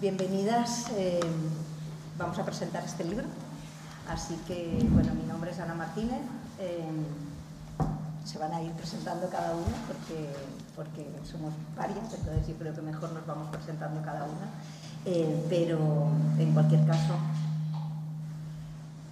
Bienvenidas. eh, vamos a presentar este libro. Así que, bueno, mi nombre es Ana Martínez. eh, se van a ir presentando cada una porque, porque somos varias, entonces yo creo que mejor nos vamos presentando cada una. Eh, pero en cualquier caso,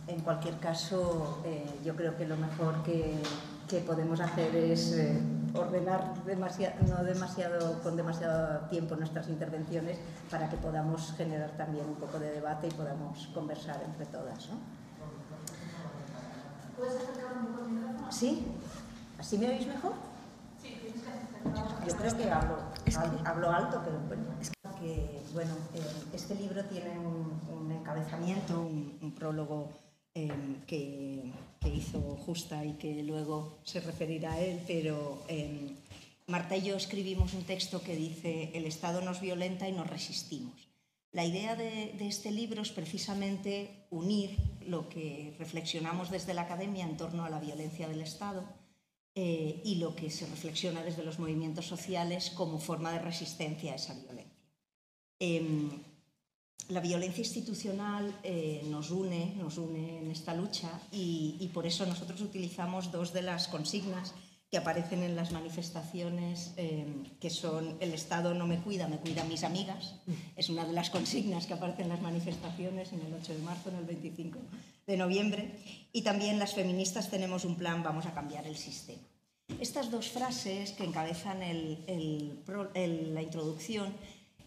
en cualquier caso, eh, yo creo que lo mejor que, que podemos hacer es eh, ordenar demasiado, no demasiado, con demasiado tiempo nuestras intervenciones para que podamos generar también un poco de debate y podamos conversar entre todas. ¿no? ¿Puedes acercar un poco el micrófono? ¿Sí? ¿Así me oís mejor? Sí, tienes que acercar. Yo creo que hablo, hab- hablo alto, pero bueno. Es que, bueno, eh, este libro tiene un, un encabezamiento, un, un prólogo eh, que, que hizo Justa y que luego se referirá a él, pero eh, Marta y yo escribimos un texto que dice el Estado nos violenta y nos resistimos. La idea de, de este libro es precisamente unir lo que reflexionamos desde la academia en torno a la violencia del Estado eh, y lo que se reflexiona desde los movimientos sociales como forma de resistencia a esa violencia. Em, la violencia institucional eh, nos une, nos une en esta lucha y, por eso nosotros utilizamos dos de las consignas que aparecen en las manifestaciones, eh, que son el Estado no me cuida, me cuida mis amigas. Es una de las consignas que aparecen en las manifestaciones en el 8 de marzo, en el 25 de noviembre. Y también las feministas tenemos un plan, vamos a cambiar el sistema. Estas dos frases que encabezan la introducción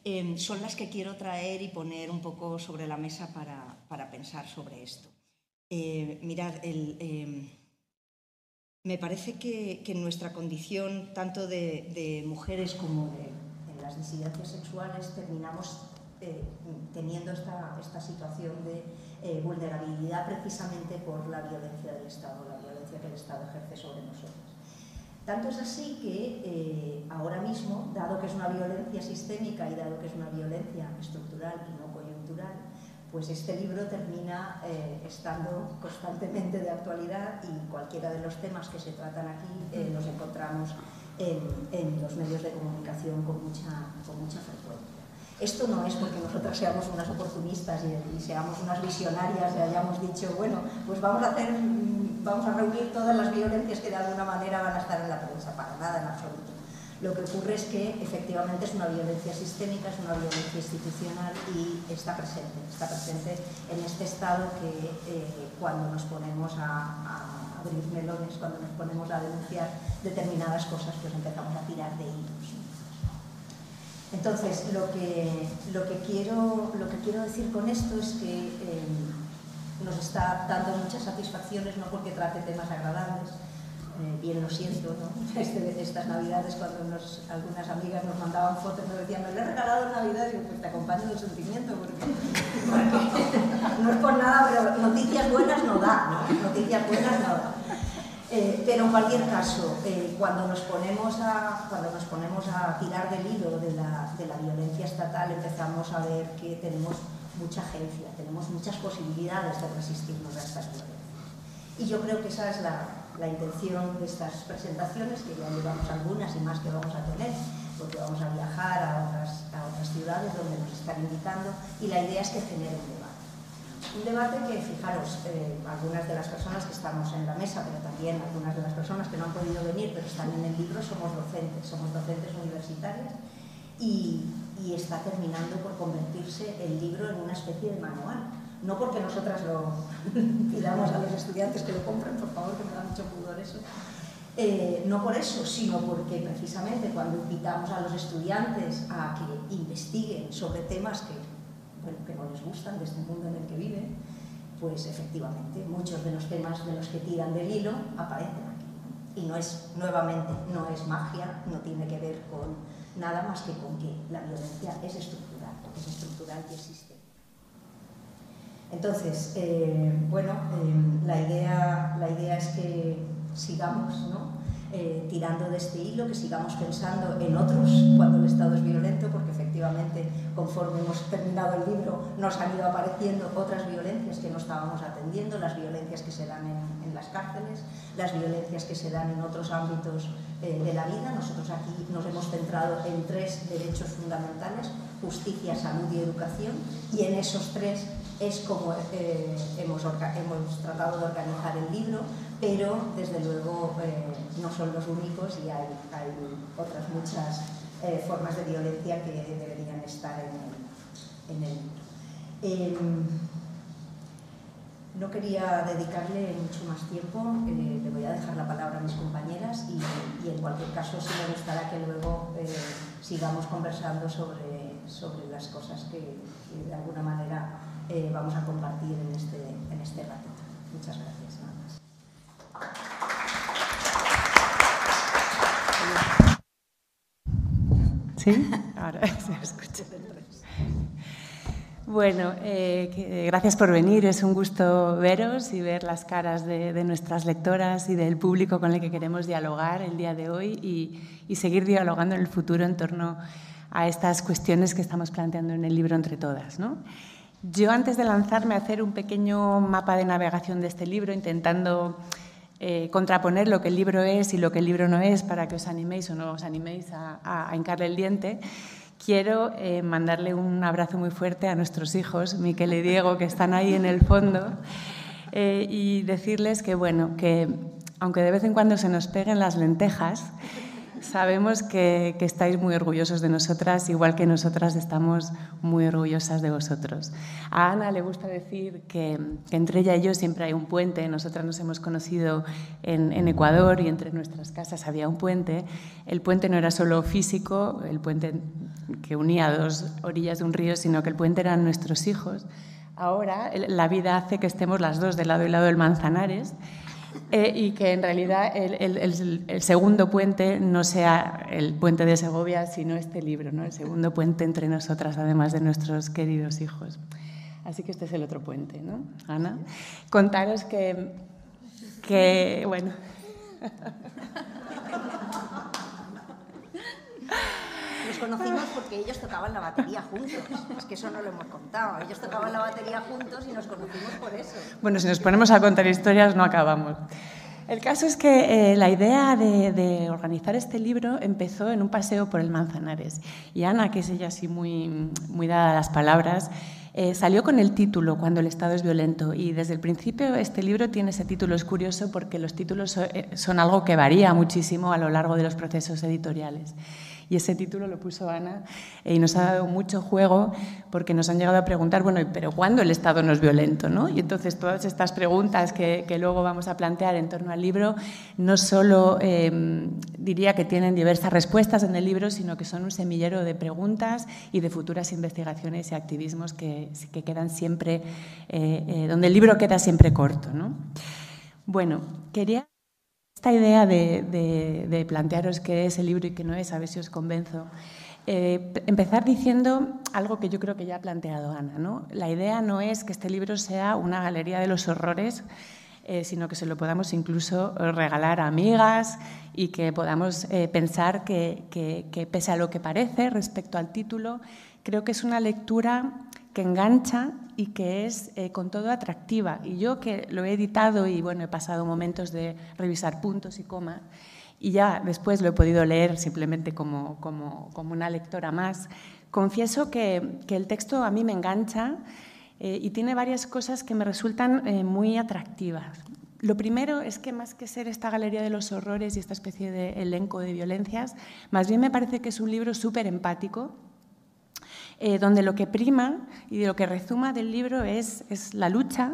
eh, son las que quiero traer y poner un poco sobre la mesa para, para pensar sobre esto. Eh, mirad, el, eh, me parece que, que en nuestra condición, tanto de, mujeres como de, las disidencias sexuales, terminamos eh, teniendo esta, esta situación de eh, vulnerabilidad precisamente por la violencia del Estado, la violencia que el Estado ejerce sobre nosotros. Tanto es así que eh, ahora mismo, dado que es una violencia sistémica y dado que es una violencia estructural y no coyuntural, pues este libro termina eh, estando constantemente de actualidad y cualquiera de los temas que se tratan aquí eh, los encontramos en, en los medios de comunicación con mucha, con mucha frecuencia. Esto no es porque nosotras seamos unas oportunistas y, seamos unas visionarias y hayamos dicho, bueno, pues vamos a hacer, vamos a reunir todas las violencias que de alguna manera van a estar en la prensa, para nada en absoluto. Lo que ocurre es que efectivamente es una violencia sistémica, es una violencia institucional y está presente, está presente en este estado que eh, cuando nos ponemos a, a abrir melones, cuando nos ponemos a denunciar determinadas cosas, pues empezamos a tirar de hilos. Entonces, lo que, lo que, quiero, lo que quiero decir con esto es que eh, nos está dando muchas satisfacciones, no porque trate temas agradables, eh, bien lo siento, ¿no? Este- estas navidades cuando nos- algunas amigas nos mandaban fotos nos decían, me lo he regalado en Navidad, y pues te acompaño del sentimiento, porque no es por nada, pero noticias buenas no da, ¿no? Noticias buenas no da. Eh, pero en cualquier caso, eh, cuando, nos ponemos a, cuando nos ponemos a tirar del hilo de la, de la violencia estatal, empezamos a ver que tenemos mucha agencia, tenemos muchas posibilidades de resistirnos a estas violencias. Y yo creo que esa es la, la intención de estas presentaciones, que ya llevamos algunas y más que vamos a tener, porque vamos a viajar a otras, a otras ciudades donde nos están invitando, y la idea es que genere un debate. Un debate que, fijaros, eh, algunas de las personas que estamos en la mesa, pero también algunas de las personas que no han podido venir, pero están en el libro, somos docentes, somos docentes universitarias, y, y está terminando por convertirse el libro en una especie de manual. No porque nosotras lo pidamos a los estudiantes que lo compren, por favor, que me da mucho pudor eso, eh, no por eso, sino porque precisamente cuando invitamos a los estudiantes a que investiguen sobre temas que, bueno, que no les gustan de este mundo en el que viven, pues efectivamente muchos de los temas de los que tiran del hilo aparecen aquí. Y no es, nuevamente, no es magia, no tiene que ver con nada más que con que la violencia es estructural, es estructural y existe. Entonces, eh, bueno, eh, la, idea, la idea es que sigamos ¿no? Eh, tirando de este hilo, que sigamos pensando en otros cuando el Estado es violento, porque efectivamente conforme hemos terminado el libro nos han ido apareciendo otras violencias que no estábamos atendiendo, las violencias que se dan en, las cárceles, las violencias que se dan en otros ámbitos eh, de la vida. Nosotros aquí nos hemos centrado en tres derechos fundamentales, justicia, salud y educación, y en esos tres es como eh, hemos, hemos, tratado de organizar el libro, pero desde luego eh, no son los únicos y hay, hay otras muchas formas de violencia que deberían estar en el, en el libro. Em, no quería dedicarle mucho más tiempo, eh, le voy a dejar la palabra a mis compañeras y, en cualquier caso sí me gustará que luego eh, sigamos conversando sobre, sobre las cosas que, de alguna manera eh, vamos a compartir en este, en este ratito. Muchas gracias. Nada. ¿Sí? Bueno, eh, gracias por venir. Es un gusto veros y ver las caras de, nuestras lectoras y del público con el que queremos dialogar el día de hoy y, seguir dialogando en el futuro en torno a estas cuestiones que estamos planteando en el libro entre todas. Yo, antes de lanzarme a hacer un pequeño mapa de navegación de este libro, intentando eh, contraponer lo que el libro es y lo que el libro no es para que os animéis o no os animéis a, a, hincarle el diente, Quiero eh, mandarle un abrazo muy fuerte a nuestros hijos, Miquel y Diego, que están ahí en el fondo, eh, y decirles que, bueno, que aunque de vez en cuando se nos peguen las lentejas, Sabemos que, estáis muy orgullosos de nosotras, igual que nosotras estamos muy orgullosas de vosotros. A Ana le gusta decir que, entre ella y yo siempre hay un puente. Nosotras nos hemos conocido en, en, Ecuador y entre nuestras casas había un puente. El puente no era solo físico, el puente que unía dos orillas de un río, sino que el puente eran nuestros hijos. Ahora la vida hace que estemos las dos del lado y lado del Manzanares eh, y que en realidad el, segundo puente no sea el puente de Segovia, sino este libro, ¿no? el segundo puente entre nosotras, además de nuestros queridos hijos. Así que este es el otro puente, ¿no? Ana, contaros que, que bueno. conocimos porque ellos tocaban la batería juntos. Es que eso no lo hemos contado. Ellos tocaban la batería juntos y nos conocimos por eso. Bueno, si nos ponemos a contar historias no acabamos. El caso es que eh, la idea de, organizar este libro empezó en un paseo por el Manzanares. Y Ana, que es ella así muy, muy dada a las palabras, eh, salió con el título Cuando el Estado es violento. Y desde el principio este libro tiene ese título. Es curioso porque los títulos eh, son algo que varía muchísimo a lo largo de los procesos editoriales. Y ese título lo puso Ana y nos ha dado mucho juego porque nos han llegado a preguntar, bueno, pero ¿cuándo el Estado no es violento? ¿no? Y entonces todas estas preguntas que, luego vamos a plantear en torno al libro no solo em, diría que tienen diversas respuestas en el libro, sino que son un semillero de preguntas y de futuras investigaciones y activismos que, que quedan siempre, eh, eh, donde el libro queda siempre corto. ¿no? Bueno, quería esta idea de, plantearos qué es el libro y qué no es, a ver si os convenzo. Eh, empezar diciendo algo que yo creo que ya ha planteado Ana. ¿no? La idea no es que este libro sea una galería de los horrores, eh, sino que se lo podamos incluso regalar a amigas y que podamos eh, pensar que, que, pese a lo que parece respecto al título, creo que es una lectura que engancha y que es eh, con todo atractiva. Y yo que lo he editado y bueno, he pasado momentos de revisar puntos y comas, y ya después lo he podido leer simplemente como, como, como una lectora más, confieso que, que, el texto a mí me engancha eh, y tiene varias cosas que me resultan eh, muy atractivas. Lo primero es que más que ser esta galería de los horrores y esta especie de elenco de violencias, más bien me parece que es un libro súper empático, eh, donde lo que prima y lo que rezuma del libro es, es la lucha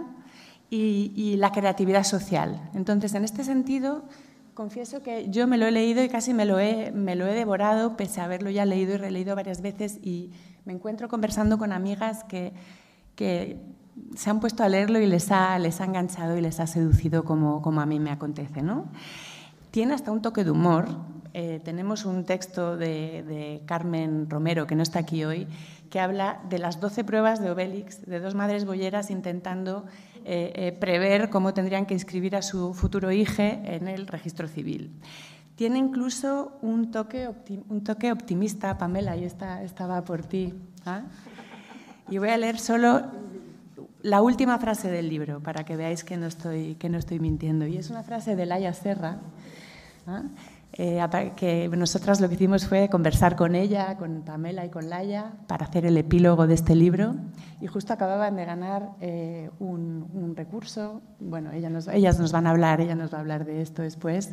y, la creatividad social. Entonces, en este sentido, confieso que yo me lo he leído y casi me lo he, me lo he devorado, pese a haberlo ya leído y releído varias veces, y me encuentro conversando con amigas que, que se han puesto a leerlo y les ha, les ha enganchado y les ha seducido como, como a mí me acontece. ¿no? Tiene hasta un toque de humor, eh, tenemos un texto de, Carmen Romero, que no está aquí hoy, que habla de las doce pruebas de Obélix, de dos madres bolleras intentando eh, eh, prever cómo tendrían que inscribir a su futuro hijo en el registro civil. Tiene incluso un toque, optimista, Pamela, y esta, estaba por ti. ¿ah? Y voy a leer solo la última frase del libro, para que veáis que no estoy, que no estoy mintiendo. Y es una frase de Laia Serra, ¿ah? Eh, que nosotras lo que hicimos fue conversar con ella, con Pamela y con Laia, para hacer el epílogo de este libro. Y justo acababan de ganar eh, un, recurso. Bueno, ellas nos, ellas nos van a hablar, ella nos va a hablar de esto después.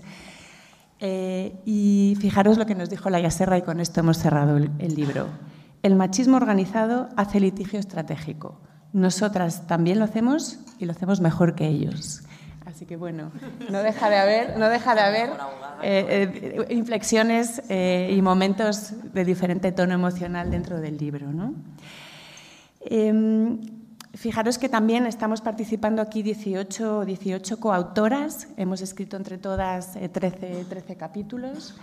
Eh, y fijaros lo que nos dijo Laia Serra, y con esto hemos cerrado el libro. El machismo organizado hace litigio estratégico nosotras también lo hacemos y lo hacemos mejor que ellos. Así que bueno, no deja de haber, no deja de haber eh, eh, inflexiones eh, y momentos de diferente tono emocional dentro del libro. ¿no? Em, fijaros que también estamos participando aquí 18, 18 coautoras, hemos escrito entre todas 13, 13 capítulos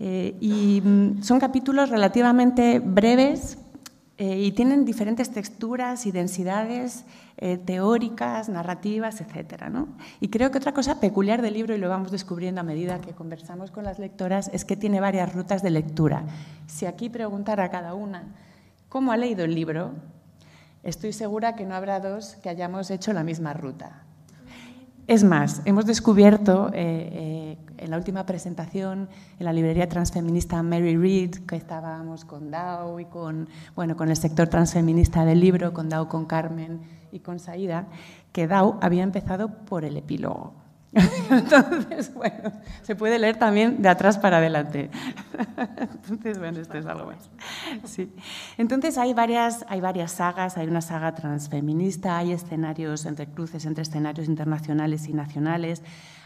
y mm, son capítulos relativamente breves eh, y tienen diferentes texturas y densidades eh, teóricas, narrativas, etc. Y creo que otra cosa peculiar del libro, y lo vamos descubriendo a medida que conversamos con las lectoras, es que tiene varias rutas de lectura. Si aquí preguntara a cada una cómo ha leído el libro, estoy segura que no habrá dos que hayamos hecho la misma ruta. Es más, hemos descubierto eh, eh, en la última presentación en la librería transfeminista Mary Read, que estábamos con Dao y con, bueno, con el sector transfeminista del libro, con Dao, con Carmen y con Saida, que Dao había empezado por el epílogo. Entonces, bueno, se puede leer también de atrás para adelante. Entonces, bueno, esto es algo más. Sí. Entonces, hay varias, hay varias sagas. Hay una saga transfeminista, hay escenarios entre cruces entre escenarios internacionales y nacionales.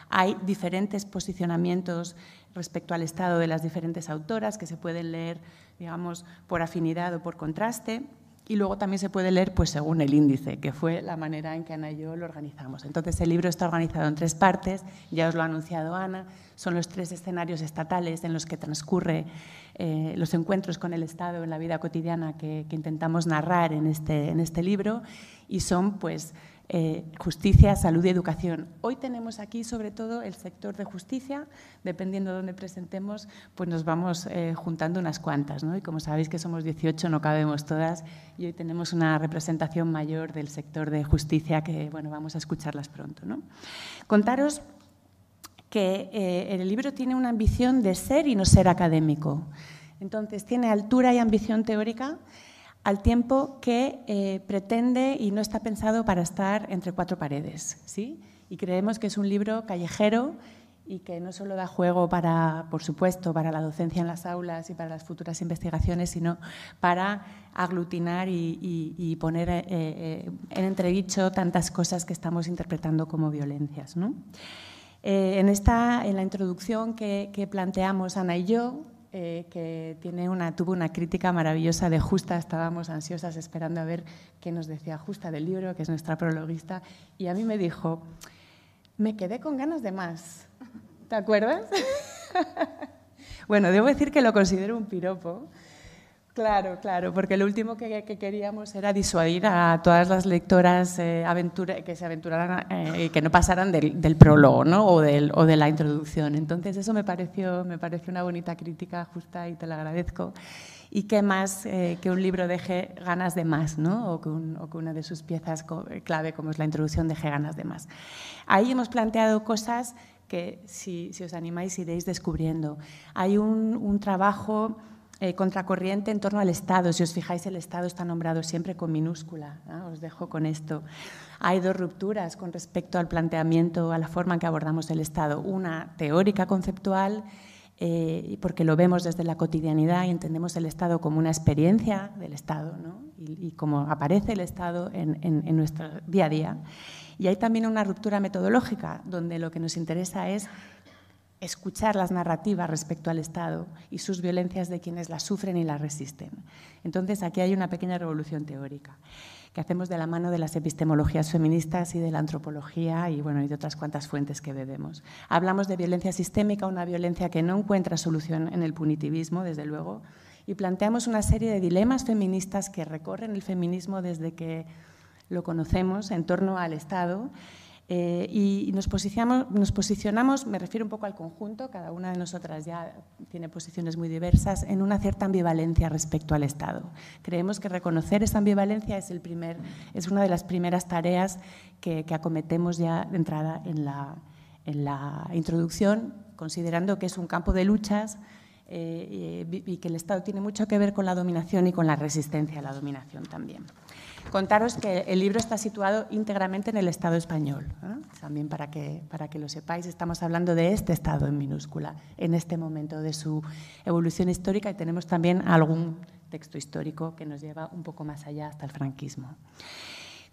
Hay diferentes posicionamientos respecto al estado de las diferentes autoras que se pueden leer, digamos, por afinidad o por contraste. Y luego también se puede leer pues, según el índice, que fue la manera en que Ana y yo lo organizamos. Entonces el libro está organizado en tres partes, ya os lo ha anunciado Ana, son los tres escenarios estatales en los que transcurre eh, los encuentros con el Estado en la vida cotidiana que, que intentamos narrar en este, en este libro y son pues eh, justicia, salud y educación. Hoy tenemos aquí sobre todo el sector de justicia, dependiendo de dónde presentemos, pues nos vamos eh, juntando unas cuantas. ¿no? Y como sabéis que somos 18, no cabemos todas, y hoy tenemos una representación mayor del sector de justicia que bueno, vamos a escucharlas pronto. ¿no? Contaros que eh, el libro tiene una ambición de ser y no ser académico. Entonces, tiene altura y ambición teórica al tiempo que eh, pretende y no está pensado para estar entre cuatro paredes. ¿sí? Y creemos que es un libro callejero y que no solo da juego para, por supuesto, para la docencia en las aulas y para las futuras investigaciones, sino para aglutinar y, poner eh, eh, en entredicho tantas cosas que estamos interpretando como violencias. en, esta, en la introducción que planteamos Ana y yo, eh, que tuvo una crítica maravillosa de Justa. Estábamos ansiosas esperando a ver qué nos decía Justa del libro, que es nuestra prologuista, y a mí me dijo, me quedé con ganas de más. ¿Te acuerdas? bueno, debo decir que lo considero un piropo, Claro, claro, porque lo último que, queríamos era disuadir a todas las lectoras eh, que se aventuraran eh, y que no pasaran del, prólogo ¿no? o, del, o, de la introducción. Entonces eso me pareció, me pareció una bonita crítica justa y te la agradezco. Y qué más eh, que un libro deje ganas de más, ¿no? o, que una de sus piezas clave como es la introducción deje ganas de más. Ahí hemos planteado cosas que si, si os animáis iréis descubriendo. Hay un, un trabajo eh, contracorriente en torno al Estado. Si os fijáis, el Estado está nombrado siempre con minúscula. Os dejo con esto. Hay dos rupturas con respecto al planteamiento, a la forma en que abordamos el Estado. Una teórica conceptual, eh, porque lo vemos desde la cotidianidad y entendemos el Estado como una experiencia del Estado y, como aparece el Estado en nuestro día a día. Y hay también una ruptura metodológica, donde lo que nos interesa es escuchar las narrativas respecto al Estado y sus violencias de quienes las sufren y las resisten. Entonces, aquí hay una pequeña revolución teórica que hacemos de la mano de las epistemologías feministas y de la antropología y, bueno, y de otras cuantas fuentes que bebemos. Hablamos de violencia sistémica, una violencia que no encuentra solución en el punitivismo, desde luego, y planteamos una serie de dilemas feministas que recorren el feminismo desde que lo conocemos en torno al Estado Eh, y nos posicionamos, nos posicionamos, me refiero un poco al conjunto, cada una de nosotras ya tiene posiciones muy diversas, en una cierta ambivalencia respecto al Estado. Creemos que reconocer esa ambivalencia es, el primer, es una de las primeras tareas que, acometemos ya de entrada en la, introducción, considerando que es un campo de luchas eh, y que el Estado tiene mucho que ver con la dominación y con la resistencia a la dominación también. Contaros que el libro está situado íntegramente en el Estado español, ¿eh? también para que, para que lo sepáis, estamos hablando de este Estado en minúscula, en este momento de su evolución histórica y tenemos también algún texto histórico que nos lleva un poco más allá hasta el franquismo.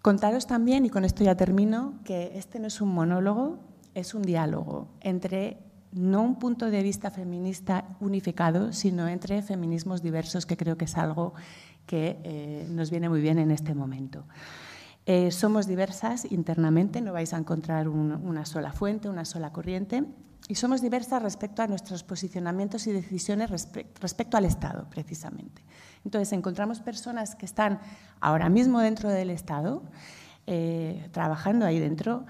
Contaros también, y con esto ya termino, que este no es un monólogo, es un diálogo entre no un punto de vista feminista unificado, sino entre feminismos diversos, que creo que es algo que eh, nos viene muy bien en este momento. Eh, somos diversas internamente, no vais a encontrar una sola fuente, una sola corriente, y somos diversas respecto a nuestros posicionamientos y decisiones respecto al Estado, precisamente. Entonces, encontramos personas que están ahora mismo dentro del Estado, eh, trabajando ahí dentro,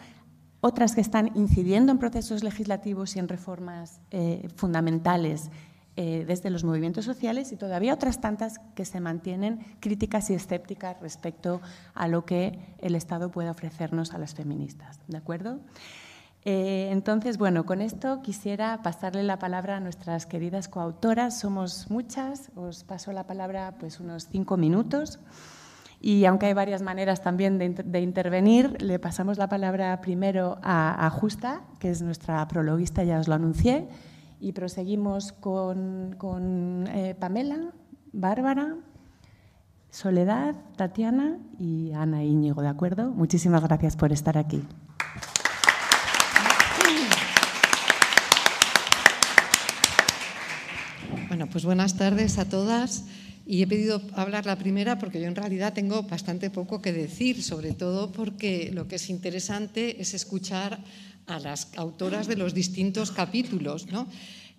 otras que están incidiendo en procesos legislativos y en reformas fundamentales eh, desde los movimientos sociales y todavía otras tantas que se mantienen críticas y escépticas respecto a lo que el Estado puede ofrecernos a las feministas. ¿De acuerdo? Eh, entonces, bueno, con esto quisiera pasarle la palabra a nuestras queridas coautoras. Somos muchas, os paso la palabra pues unos cinco minutos. Y aunque hay varias maneras también de, intervenir, le pasamos la palabra primero a, Justa, que es nuestra prologuista, ya os lo anuncié, y proseguimos con, eh, Pamela, Bárbara, Soledad, Tatiana y Ana Íñigo, ¿de acuerdo? Muchísimas gracias por estar aquí. Bueno, pues buenas tardes a todas. Y he pedido hablar la primera porque yo en realidad tengo bastante poco que decir, sobre todo porque lo que es interesante es escuchar a las autoras de los distintos capítulos. ¿no?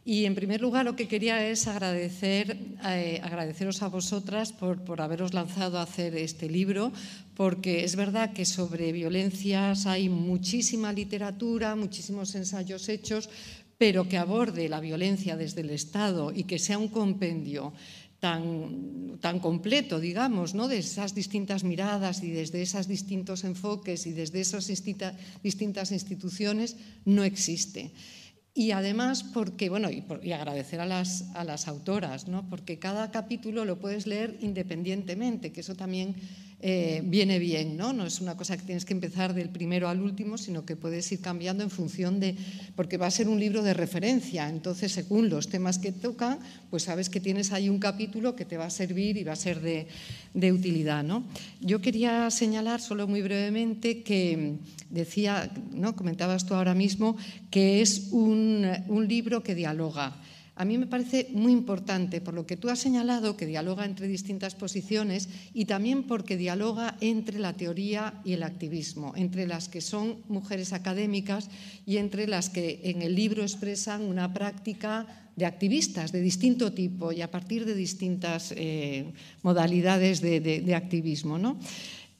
Y en primer lugar lo que quería es agradecer, eh, agradeceros a vosotras por, por haberos lanzado a hacer este libro, porque es verdad que sobre violencias hay muchísima literatura, muchísimos ensayos hechos, pero que aborde la violencia desde el Estado y que sea un compendio tan, tan completo, digamos, ¿no? de esas distintas miradas y desde esos distintos enfoques y desde esas distintas instituciones, no existe. Y además, porque, bueno, y, agradecer a las, a las autoras, ¿no? porque cada capítulo lo puedes leer independientemente, que eso también eh, viene bien, ¿no? No es una cosa que tienes que empezar del primero al último, sino que puedes ir cambiando en función de, porque va a ser un libro de referencia, entonces según los temas que tocan, pues sabes que tienes ahí un capítulo que te va a servir y va a ser de, utilidad, ¿no? Yo quería señalar solo muy brevemente que decía, ¿no? Comentabas tú ahora mismo que es un, un libro que dialoga a mí me parece muy importante por lo que tú has señalado, que dialoga entre distintas posiciones y también porque dialoga entre la teoría y el activismo, entre las que son mujeres académicas y entre las que en el libro expresan una práctica de activistas de distinto tipo y a partir de distintas eh, modalidades de, activismo. ¿no?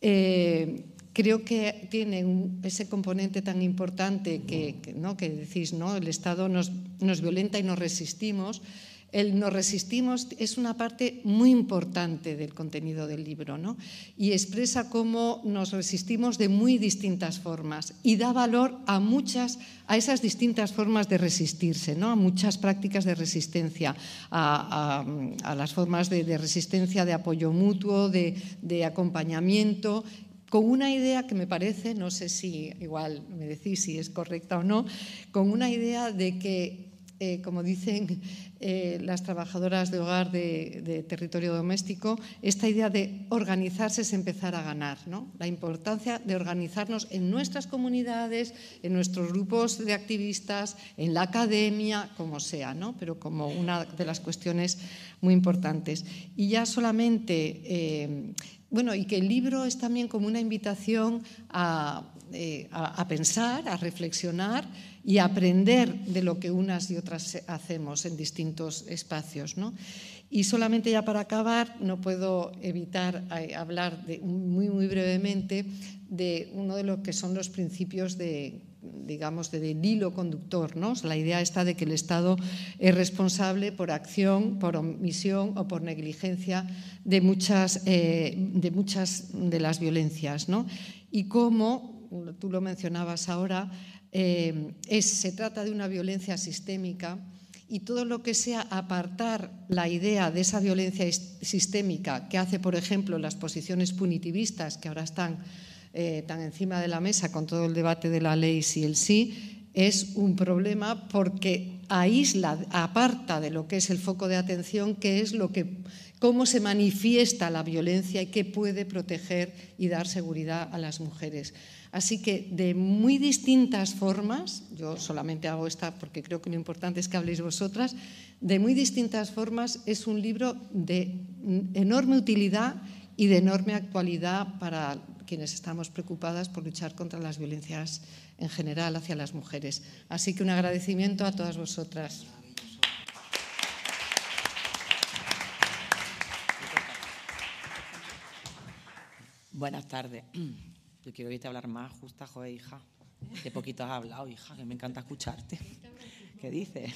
Eh, creo que tiene ese componente tan importante que, ¿no? que decís, ¿no? el Estado nos, nos, violenta y nos resistimos. El nos resistimos es una parte muy importante del contenido del libro ¿no? y expresa cómo nos resistimos de muy distintas formas y da valor a muchas, a esas distintas formas de resistirse, ¿no? a muchas prácticas de resistencia, a, a, las formas de, resistencia de apoyo mutuo, de acompañamiento con una idea que me parece, no sé si igual me decís si es correcta o no, con una idea de que, eh, como dicen eh, las trabajadoras de hogar de, territorio doméstico, esta idea de organizarse es empezar a ganar, ¿no? la importancia de organizarnos en nuestras comunidades, en nuestros grupos de activistas, en la academia, como sea, ¿no? pero como una de las cuestiones muy importantes. Y ya solamente eh, bueno, y que el libro es también como una invitación eh, a, pensar, a reflexionar y a aprender de lo que unas y otras hacemos en distintos espacios. Y solamente ya para acabar, no puedo evitar eh, hablar muy, muy brevemente de uno de los que son los principios de digamos, del hilo conductor, ¿no? la idea está de que el Estado es responsable por acción, por omisión o por negligencia de muchas, eh, de, muchas de las violencias. ¿no? Y cómo, tú lo mencionabas ahora, eh, es, se trata de una violencia sistémica y todo lo que sea apartar la idea de esa violencia sistémica que hace, por ejemplo, las posiciones punitivistas que ahora están eh, tan encima de la mesa con todo el debate de la ley sí el sí, es un problema porque aísla, aparta de lo que es el foco de atención, que es lo que, cómo se manifiesta la violencia y qué puede proteger y dar seguridad a las mujeres. Así que de muy distintas formas, yo solamente hago esta porque creo que lo importante es que habléis vosotras, de muy distintas formas es un libro de enorme utilidad y de enorme actualidad para quienes estamos preocupadas por luchar contra las violencias en general hacia las mujeres. Así que un agradecimiento a todas vosotras. Buenas tardes. Yo quiero oírte hablar más, justa, joder, hija. Qué poquito has hablado, hija, que me encanta escucharte. ¿Qué dices?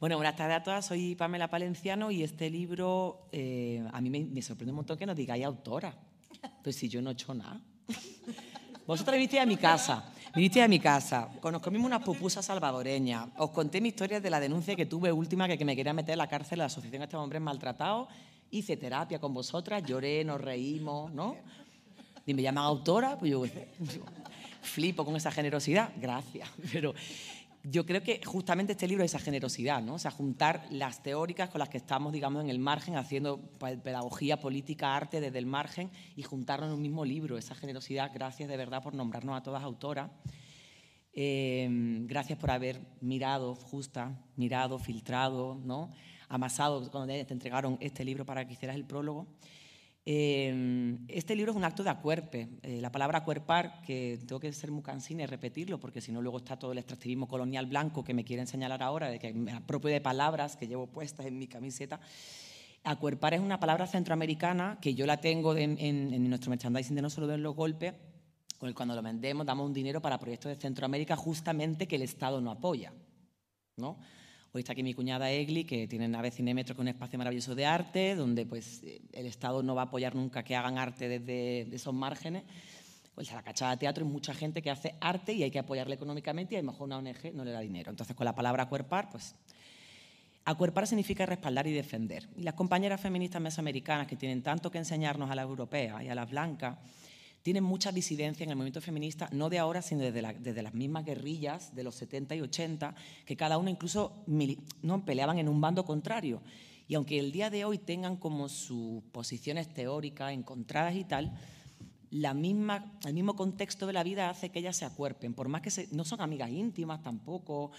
Bueno, buenas tardes a todas. Soy Pamela Palenciano y este libro eh, a mí me, sorprende un montón que nos digáis autora. Pues si yo no he hecho nada. Vosotros vinisteis a mi casa, vinisteis a mi casa, nos comimos unas pupusas salvadoreñas, os conté mi historia de la denuncia que tuve última que, que me quería meter en la cárcel la Asociación de estos hombres maltratados, hice terapia con vosotras, lloré, nos reímos, ¿no? y me llaman autora, pues yo flipo con esa generosidad, gracias. Pero yo creo que justamente este libro es esa generosidad, ¿no? O sea, juntar las teóricas con las que estamos, digamos, en el margen, haciendo pues, pedagogía, política, arte desde el margen y juntarlo en un mismo libro. Esa generosidad, gracias de verdad por nombrarnos a todas autoras. Eh, gracias por haber mirado, justa, mirado, filtrado, ¿no? amasado cuando te entregaron este libro para que hicieras el prólogo. Em, este libro es un acto de acuerpe. Eh, la palabra acuerpar, que tengo que ser muy cansina y repetirlo, porque si no luego está todo el extractivismo colonial blanco que me quieren señalar ahora, de que me apropio de palabras que llevo puestas en mi camiseta. Acuerpar es una palabra centroamericana que yo la tengo en, nuestro merchandising de No Solo Ven los Golpes, cuando lo vendemos damos un dinero para proyectos de Centroamérica justamente que el Estado no apoya. ¿no? Hoy está aquí mi cuñada Egli, que tiene Nave Cinémetro, que es un espacio maravilloso de arte, donde pues, eh, el Estado no va a apoyar nunca que hagan arte desde esos márgenes. Pues a la Cachada de Teatro hay mucha gente que hace arte y hay que apoyarle económicamente y a lo mejor una ONG no le da dinero. Entonces, con la palabra acuerpar, pues Acuerpar significa respaldar y defender. Y las compañeras feministas mesoamericanas que tienen tanto que enseñarnos a las europeas y a las blancas, tienen mucha disidencia en el movimiento feminista, no de ahora, sino desde, desde las mismas guerrillas de los 70 y 80, que cada una incluso no peleaban en un bando contrario. Y aunque el día de hoy tengan como sus posiciones teóricas encontradas y tal, la misma, el mismo contexto de la vida hace que ellas se acuerpen, por más que no son amigas íntimas tampoco,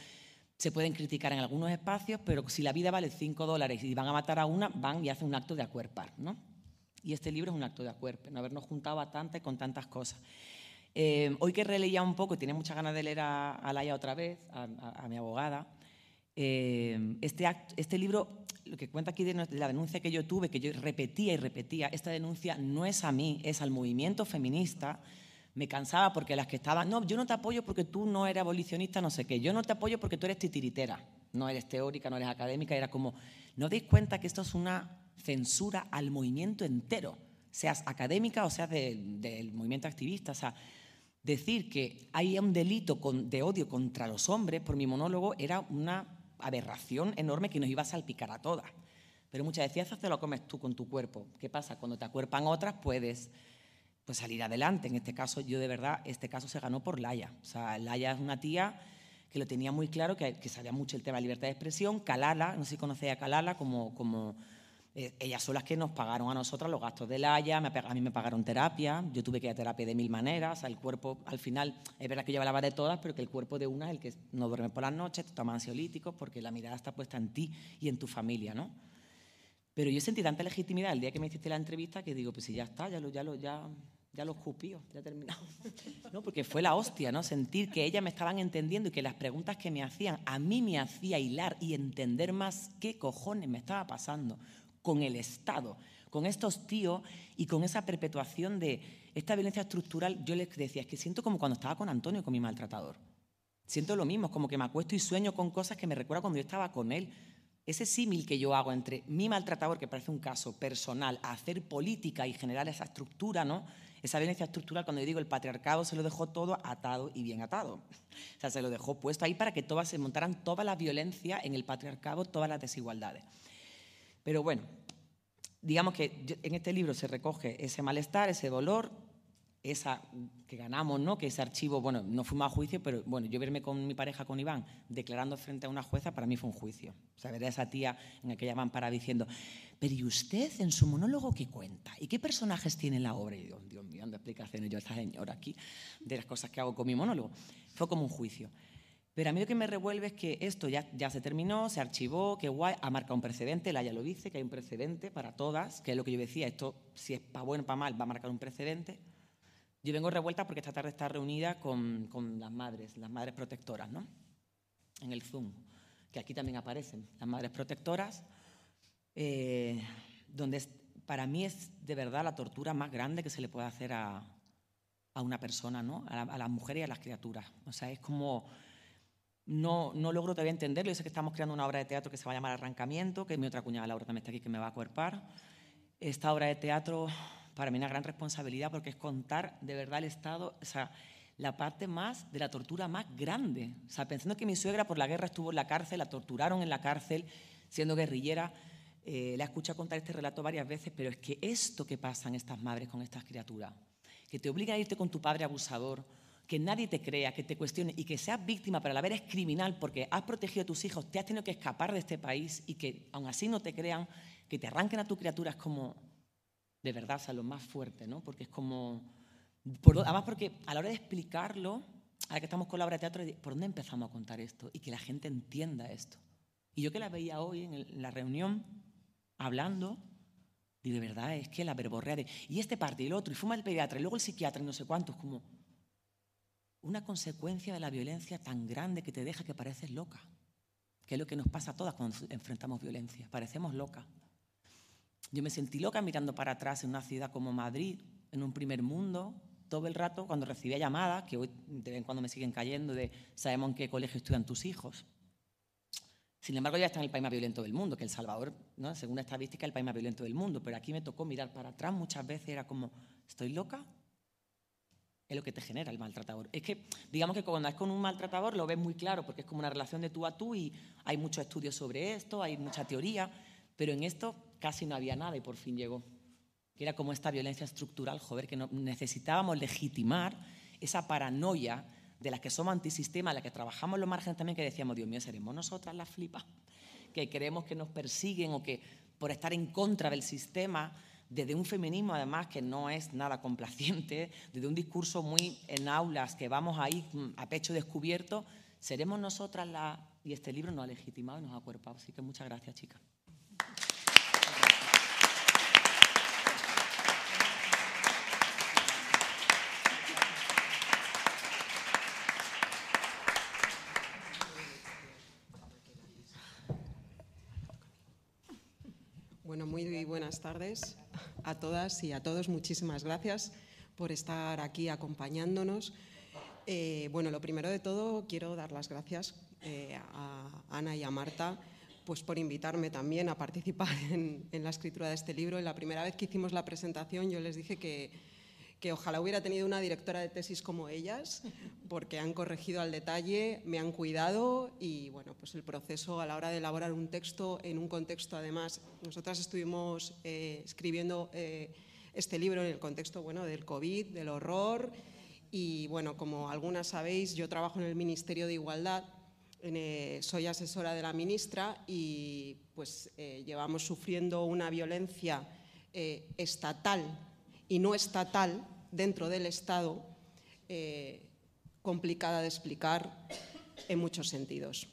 se pueden criticar en algunos espacios, pero si la vida vale 5 dólares y van a matar a una, van y hacen un acto de acuerpar, ¿no? Y este libro es un acto de acuerdo, no habernos juntado a tantas y con tantas cosas. Eh, hoy que releía un poco, tiene muchas ganas de leer a, Laia otra vez, a, mi abogada, eh, este, este libro, lo que cuenta aquí de, la denuncia que yo tuve, que yo repetía y repetía, esta denuncia no es a mí, es al movimiento feminista, me cansaba porque las que estaban, no, yo no te apoyo porque tú no eres abolicionista, no sé qué, yo no te apoyo porque tú eres titiritera, no eres teórica, no eres académica, era como, ¿no dais cuenta que esto es una censura al movimiento entero, seas académica o seas del movimiento activista. O sea, decir que hay un delito de odio contra los hombres por mi monólogo era una aberración enorme que nos iba a salpicar a todas. Pero muchas veces te lo comes tú con tu cuerpo. ¿Qué pasa? Cuando te acuerpan otras puedes pues, salir adelante. En este caso, yo de verdad, este caso se ganó por Laia. O sea, Laia es una tía que lo tenía muy claro, que, sabía mucho el tema de libertad de expresión. Kalala, no sé si conocéis a Kalala como, como ellas son las que nos pagaron a nosotras los gastos de la Haya, a mí me pagaron terapia, yo tuve que ir a terapia de mil maneras, el cuerpo al final, es verdad que yo hablaba de todas, pero que el cuerpo de una es el que no duerme por las noches, toma ansiolíticos, porque la mirada está puesta en ti y en tu familia, ¿no? Pero yo sentí tanta legitimidad el día que me hiciste la entrevista que digo, pues si ya está, ya lo, ya lo, ya, ya lo escupío, ya he terminado. ¿No? Porque fue la hostia, ¿no? Sentir que ellas me estaban entendiendo y que las preguntas que me hacían a mí me hacía hilar y entender más qué cojones me estaba pasando con el Estado, con estos tíos y con esa perpetuación de esta violencia estructural. Yo les decía, es que siento como cuando estaba con Antonio, con mi maltratador. Siento lo mismo, es como que me acuesto y sueño con cosas que me recuerdan cuando yo estaba con él. Ese símil que yo hago entre mi maltratador, que parece un caso personal, a hacer política y generar esa estructura, ¿no? Esa violencia estructural, cuando yo digo el patriarcado, se lo dejó todo atado y bien atado. O sea, se lo dejó puesto ahí para que todas se montaran toda la violencia en el patriarcado, todas las desigualdades. Pero bueno, digamos que en este libro se recoge ese malestar, ese dolor, esa que ganamos, ¿no? Que ese archivo, bueno, no fuimos a juicio, pero bueno, yo verme con mi pareja, con Iván, declarando frente a una jueza, para mí fue un juicio. O sea, ver a esa tía en aquella para diciendo, pero ¿y usted en su monólogo qué cuenta? ¿Y qué personajes tiene en la obra? Y Dios mío, dando explicaciones yo a esta señora aquí de las cosas que hago con mi monólogo. Fue como un juicio. Pero a mí lo que me revuelve es que esto ya, ya se terminó, se archivó, que guay, ha marcado un precedente, la ya lo dice, que hay un precedente para todas, que es lo que yo decía, esto si es para bueno o para mal va a marcar un precedente. Yo vengo revuelta porque esta tarde está reunida con, con las madres, las madres protectoras, ¿no? En el Zoom, que aquí también aparecen, las madres protectoras, eh, donde para mí es de verdad la tortura más grande que se le puede hacer a, a una persona, ¿no? A, a las mujeres y a las criaturas. O sea, es como no, no logro todavía entenderlo. Yo sé que estamos creando una obra de teatro que se va a llamar Arrancamiento, que mi otra cuñada Laura también está aquí, que me va a cuerpar. Esta obra de teatro para mí es una gran responsabilidad porque es contar de verdad el Estado, o sea, la parte más de la tortura más grande. O sea, pensando que mi suegra por la guerra estuvo en la cárcel, la torturaron en la cárcel, siendo guerrillera. Eh, la he escuchado contar este relato varias veces, pero es que esto que pasan estas madres con estas criaturas, que te obligan a irte con tu padre abusador, que nadie te crea, que te cuestione y que seas víctima, pero a la vez es criminal porque has protegido a tus hijos, te has tenido que escapar de este país y que aún así no te crean, que te arranquen a tu criatura es como, de verdad, o sea, lo más fuerte, ¿no? Porque es como, además porque a la hora de explicarlo, ahora que estamos con la obra de teatro, ¿por dónde empezamos a contar esto? Y que la gente entienda esto. Y yo que la veía hoy en, la reunión, hablando, y de verdad es que la verborrea de, y este parte y el otro, y fuma el pediatra, y luego el psiquiatra, y no sé cuántos, como una consecuencia de la violencia tan grande que te deja que pareces loca, que es lo que nos pasa a todas cuando enfrentamos violencia, parecemos locas. Yo me sentí loca mirando para atrás en una ciudad como Madrid, en un primer mundo, todo el rato cuando recibía llamadas, que hoy de vez en cuando me siguen cayendo, de sabemos en qué colegio estudian tus hijos. Sin embargo, ya está en el país más violento del mundo, que El Salvador, ¿no? según la estadística, es el país más violento del mundo. Pero aquí me tocó mirar para atrás muchas veces, era como, ¿estoy loca? Es lo que te genera el maltratador. Es que, digamos que cuando es con un maltratador lo ves muy claro, porque es como una relación de tú a tú y hay muchos estudios sobre esto, hay mucha teoría, pero en esto casi no había nada y por fin llegó. Que era como esta violencia estructural, joder, que necesitábamos legitimar esa paranoia de la que somos antisistema, de la que trabajamos los márgenes también, que decíamos, Dios mío, seremos nosotras las flipas, que creemos que nos persiguen o que por estar en contra del sistema desde un feminismo además que no es nada complaciente, desde un discurso muy en aulas que vamos ahí mm, a pecho descubierto, seremos nosotras la... Y este libro nos ha legitimado y nos ha acuerpado. Así que muchas gracias, chicas. Bueno, muy buenas tardes a todas y a todos. Muchísimas gracias por estar aquí acompañándonos. Eh, bueno, lo primero de todo, quiero dar las gracias eh, a Ana y a Marta pues, por invitarme también a participar en, en la escritura de este libro. La primera vez que hicimos la presentación yo les dije que que ojalá hubiera tenido una directora de tesis como ellas, porque han corregido al detalle, me han cuidado y bueno, pues el proceso a la hora de elaborar un texto en un contexto, además, nosotras estuvimos eh, escribiendo eh, este libro en el contexto bueno, del COVID, del horror y bueno, como algunas sabéis, yo trabajo en el Ministerio de Igualdad, eh, soy asesora de la ministra y pues llevamos sufriendo una violencia estatal y no estatal dentro del Estado eh, complicada de explicar en muchos sentidos.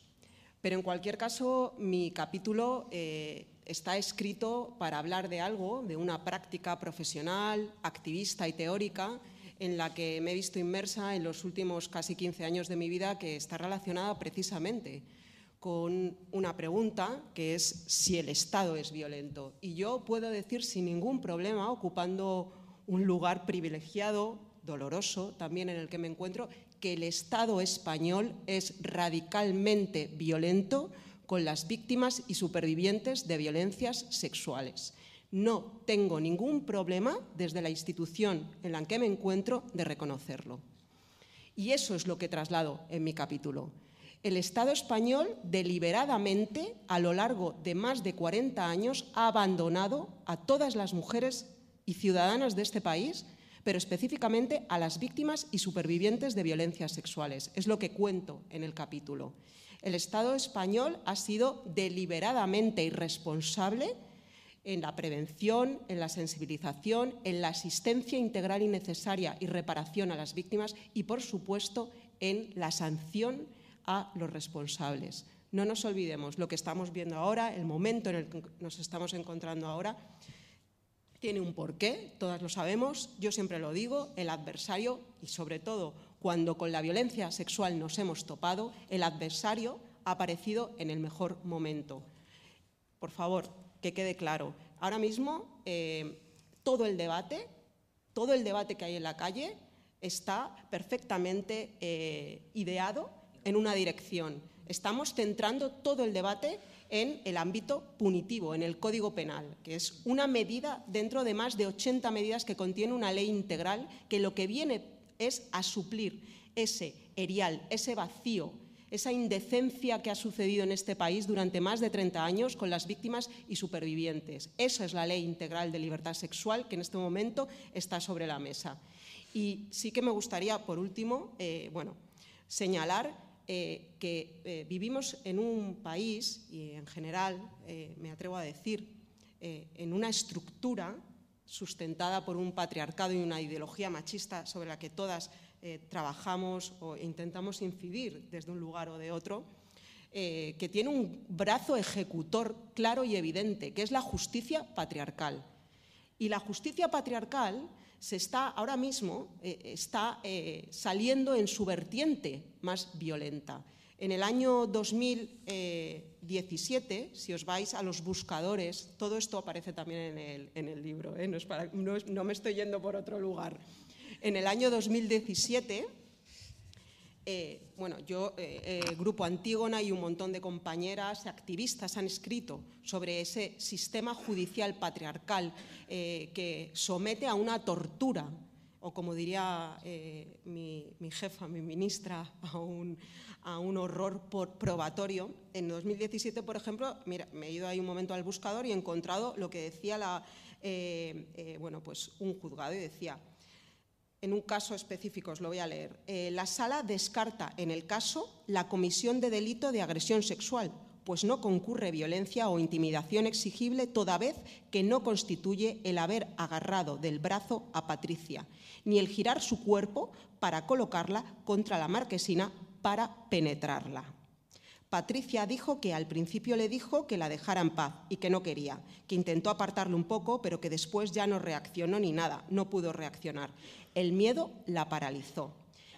Pero en cualquier caso, mi capítulo eh, está escrito para hablar de algo, de una práctica profesional, activista y teórica en la que me he visto inmersa en los últimos casi 15 años de mi vida que está relacionada precisamente con una pregunta que es si el Estado es violento. Y yo puedo decir sin ningún problema, ocupando un lugar privilegiado, doloroso también en el que me encuentro, que el Estado español es radicalmente violento con las víctimas y supervivientes de violencias sexuales. No tengo ningún problema desde la institución en la que me encuentro de reconocerlo. Y eso es lo que traslado en mi capítulo. El Estado español deliberadamente, a lo largo de más de 40 años, ha abandonado a todas las mujeres y ciudadanas de este país, pero específicamente a las víctimas y supervivientes de violencias sexuales. Es lo que cuento en el capítulo. El Estado español ha sido deliberadamente irresponsable en la prevención, en la sensibilización, en la asistencia integral y necesaria y reparación a las víctimas y, por supuesto, en la sanción a los responsables. No nos olvidemos, lo que estamos viendo ahora, el momento en el que nos estamos encontrando ahora, tiene un porqué, todas lo sabemos, yo siempre lo digo, el adversario y sobre todo cuando con la violencia sexual nos hemos topado, el adversario ha aparecido en el mejor momento. Por favor, que quede claro, ahora mismo eh, todo el debate, todo el debate que hay en la calle está perfectamente eh, ideado en una dirección. Estamos centrando todo el debate en el ámbito punitivo, en el Código Penal, que es una medida dentro de más de 80 medidas que contiene una ley integral que lo que viene es a suplir ese erial, ese vacío, esa indecencia que ha sucedido en este país durante más de 30 años con las víctimas y supervivientes. Esa es la ley integral de libertad sexual que en este momento está sobre la mesa. Y sí que me gustaría, por último, eh, bueno, señalar eh, que eh, vivimos en un país, y en general eh, me atrevo a decir, en una estructura sustentada por un patriarcado y una ideología machista sobre la que todas trabajamos o intentamos incidir desde un lugar o de otro, que tiene un brazo ejecutor claro y evidente, que es la justicia patriarcal. Y la justicia patriarcal se está ahora mismo eh, está eh, saliendo en su vertiente más violenta. En el año 2017, si os vais a los buscadores, todo esto aparece también en el, libro, ¿eh? no, no me estoy yendo por otro lugar. En el año 2017 eh, bueno, yo, eh, eh, Grupo Antígona y un montón de compañeras activistas han escrito sobre ese sistema judicial patriarcal que somete a una tortura, o como diría mi, jefa, mi ministra, a un, horror probatorio. En 2017, por ejemplo, mira, me he ido ahí un momento al buscador y he encontrado lo que decía la, bueno, pues un juzgado y decía en un caso específico, os lo voy a leer. Eh, la sala descarta en el caso la comisión de delito de agresión sexual, pues no concurre violencia o intimidación exigible toda vez que no constituye el haber agarrado del brazo a Patricia, ni el girar su cuerpo para colocarla contra la marquesina para penetrarla. Patricia dijo que al principio le dijo que la dejara en paz y que no quería, que intentó apartarle un poco, pero que después ya no reaccionó ni nada, no pudo reaccionar. El miedo la paralizó.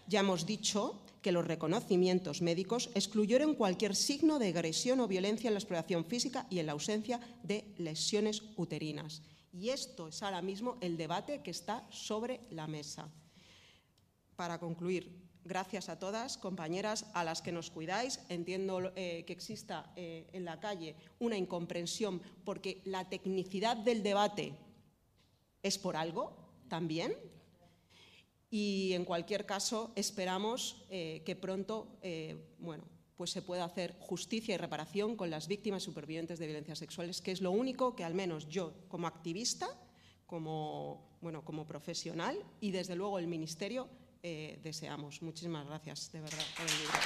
Ya hemos dicho que los reconocimientos médicos excluyeron cualquier signo de agresión o violencia en la exploración física y en la ausencia de lesiones uterinas. Y esto es ahora mismo el debate que está sobre la mesa. Para concluir, gracias a todas, compañeras, a las que nos cuidáis. Entiendo eh, que exista eh, en la calle una incomprensión porque la tecnicidad del debate es por algo también, y en cualquier caso esperamos eh, que pronto bueno, pues se pueda hacer justicia y reparación con las víctimas supervivientes de violencias sexuales, que es lo único que al menos yo como activista, como, bueno, como profesional y desde luego el Ministerio eh, deseamos. Muchísimas gracias, de verdad, por el libro.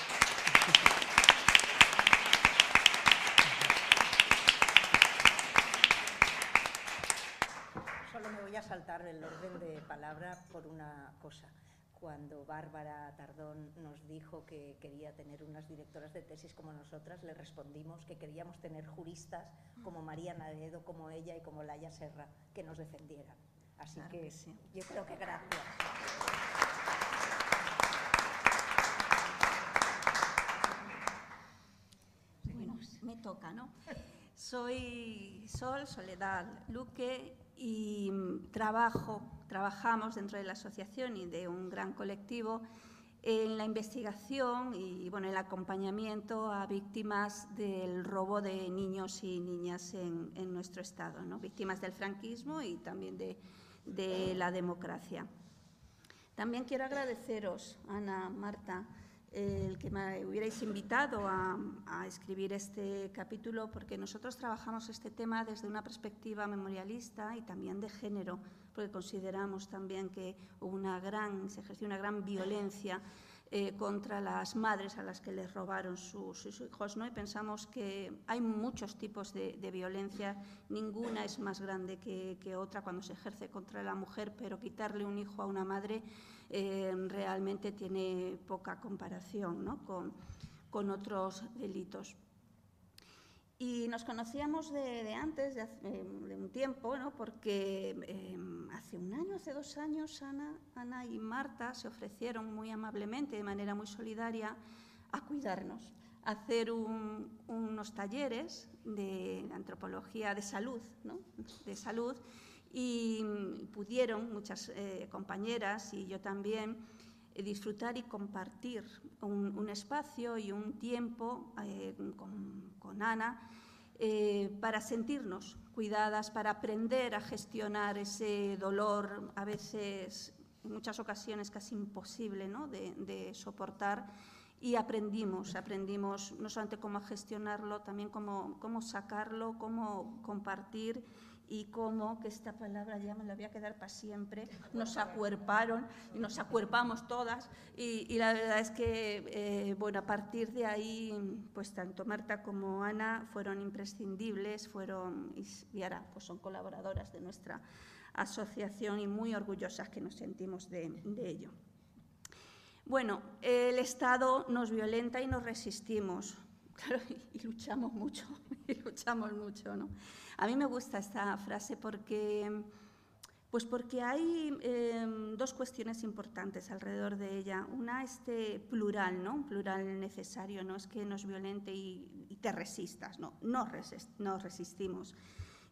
Solo me voy a saltar el orden de palabra por una cosa. cuando Bárbara Tardón nos dijo que quería tener unas directoras de tesis como nosotras, le respondimos que queríamos tener juristas como María Naredo, como ella y como Laia Serra, que nos defendieran. Así Claro que, que sí. yo creo que gracias. Bueno, me toca, ¿no? Soy Sol, Soledad Luque, y mm, trabajo, trabajamos dentro de la asociación y de un gran colectivo en la investigación y bueno, el acompañamiento a víctimas del robo de niños y niñas en, nuestro Estado, ¿no? víctimas del franquismo y también de, de la democracia. También quiero agradeceros, Ana, Marta, el que me hubierais invitado a, escribir este capítulo, porque nosotros trabajamos este tema desde una perspectiva memorialista y también de género, porque consideramos también que una gran, se ejerció una gran violencia eh, contra las madres a las que les robaron sus, hijos, ¿no? Y pensamos que hay muchos tipos de, violencia, ninguna es más grande que otra cuando se ejerce contra la mujer, pero quitarle un hijo a una madre eh, realmente tiene poca comparación ¿no? con, con otros delitos. Y nos conocíamos de, de antes, de, eh, un tiempo, ¿no? porque eh, hace un año, hace dos años, Ana, Ana y Marta se ofrecieron muy amablemente, de manera muy solidaria, a cuidarnos, a hacer un- unos talleres de antropología de salud, ¿no? de salud, y mm, pudieron muchas eh, compañeras y yo también eh, disfrutar y compartir un, espacio y un tiempo eh, con, Ana para sentirnos cuidadas, para aprender a gestionar ese dolor, a veces, en muchas ocasiones, casi imposible ¿no? de, de soportar. Y aprendimos, aprendimos no solamente cómo gestionarlo, también cómo, cómo sacarlo, cómo compartir y cómo, que esta palabra ya me la voy a quedar para siempre, nos acuerparon y nos acuerpamos todas y, la verdad es que, eh, bueno, a partir de ahí, pues tanto Marta como Ana fueron imprescindibles, fueron, y, ahora pues son colaboradoras de nuestra asociación y muy orgullosas que nos sentimos de, ello. Bueno, el Estado nos violenta y nos resistimos. Claro, y luchamos mucho, y luchamos mucho, ¿no? A mí me gusta esta frase porque, pues porque hay eh, dos cuestiones importantes alrededor de ella. Una, este plural, ¿no? Un plural necesario, no es que nos violente y, y te resistas, no, no resistimos.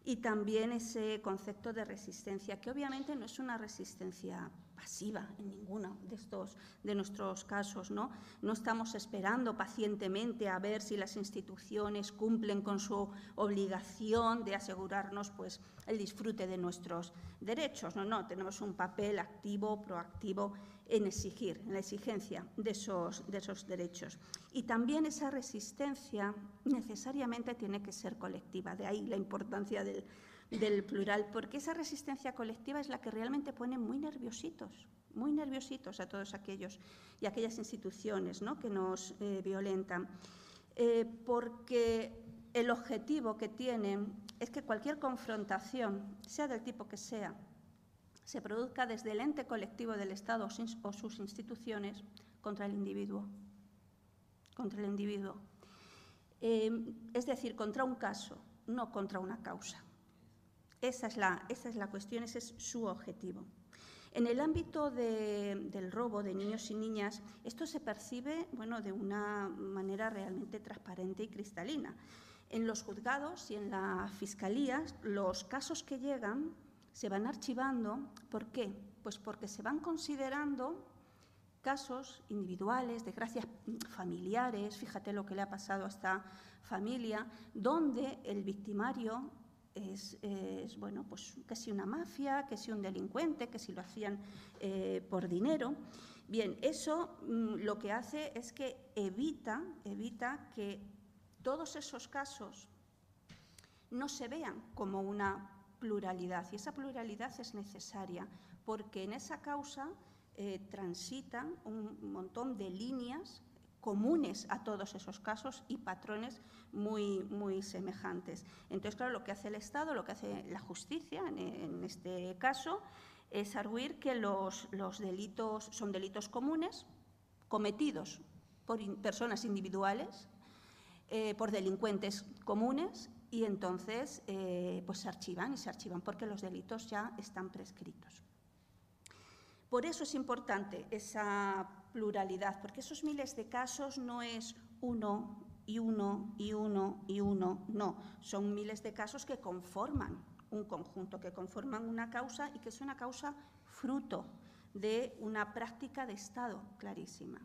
Y también ese concepto de resistencia, que obviamente no es una resistencia pasiva en ninguno de estos de nuestros casos, ¿no? No estamos esperando pacientemente a ver si las instituciones cumplen con su obligación de asegurarnos pues el disfrute de nuestros derechos. No, no, tenemos un papel activo, proactivo en exigir, en la exigencia de esos, de esos derechos. Y también esa resistencia necesariamente tiene que ser colectiva, de ahí la importancia del, del plural, porque esa resistencia colectiva es la que realmente pone muy nerviositos, muy nerviositos a todos aquellos y aquellas instituciones ¿no? que nos eh, violentan. Eh, porque el objetivo que tienen es que cualquier confrontación, sea del tipo que sea, se produzca desde el ente colectivo del Estado o sus- instituciones contra el individuo. Contra el individuo. Eh, es decir, contra un caso, no contra una causa. Esa es la, esa es la cuestión, ese es su objetivo. En el ámbito de- del robo de niños y niñas, esto se percibe bueno, de una manera realmente transparente y cristalina. En los juzgados y en la fiscalía, los casos que llegan se van archivando. ¿Por qué? Pues porque se van considerando casos individuales, desgracias familiares, fíjate lo que le ha pasado a esta familia, donde el victimario es, bueno, pues que si una mafia, que si un delincuente, que si lo hacían eh, por dinero. Bien, eso mm, lo que hace es que evita, evita que todos esos casos no se vean como una pluralidad. Y esa pluralidad es necesaria porque en esa causa eh, transitan un montón de líneas comunes a todos esos casos y patrones muy, muy semejantes. Entonces, claro, lo que hace el Estado, lo que hace la justicia en, este caso, es arguir que los, los delitos son delitos comunes cometidos por personas individuales, eh, por delincuentes comunes y entonces eh, pues se archivan y se archivan porque los delitos ya están prescritos. Por eso es importante esa pluralidad, porque esos miles de casos no es uno y uno y uno y uno, no, son miles de casos que conforman un conjunto, que conforman una causa y que es una causa fruto de una práctica de Estado clarísima.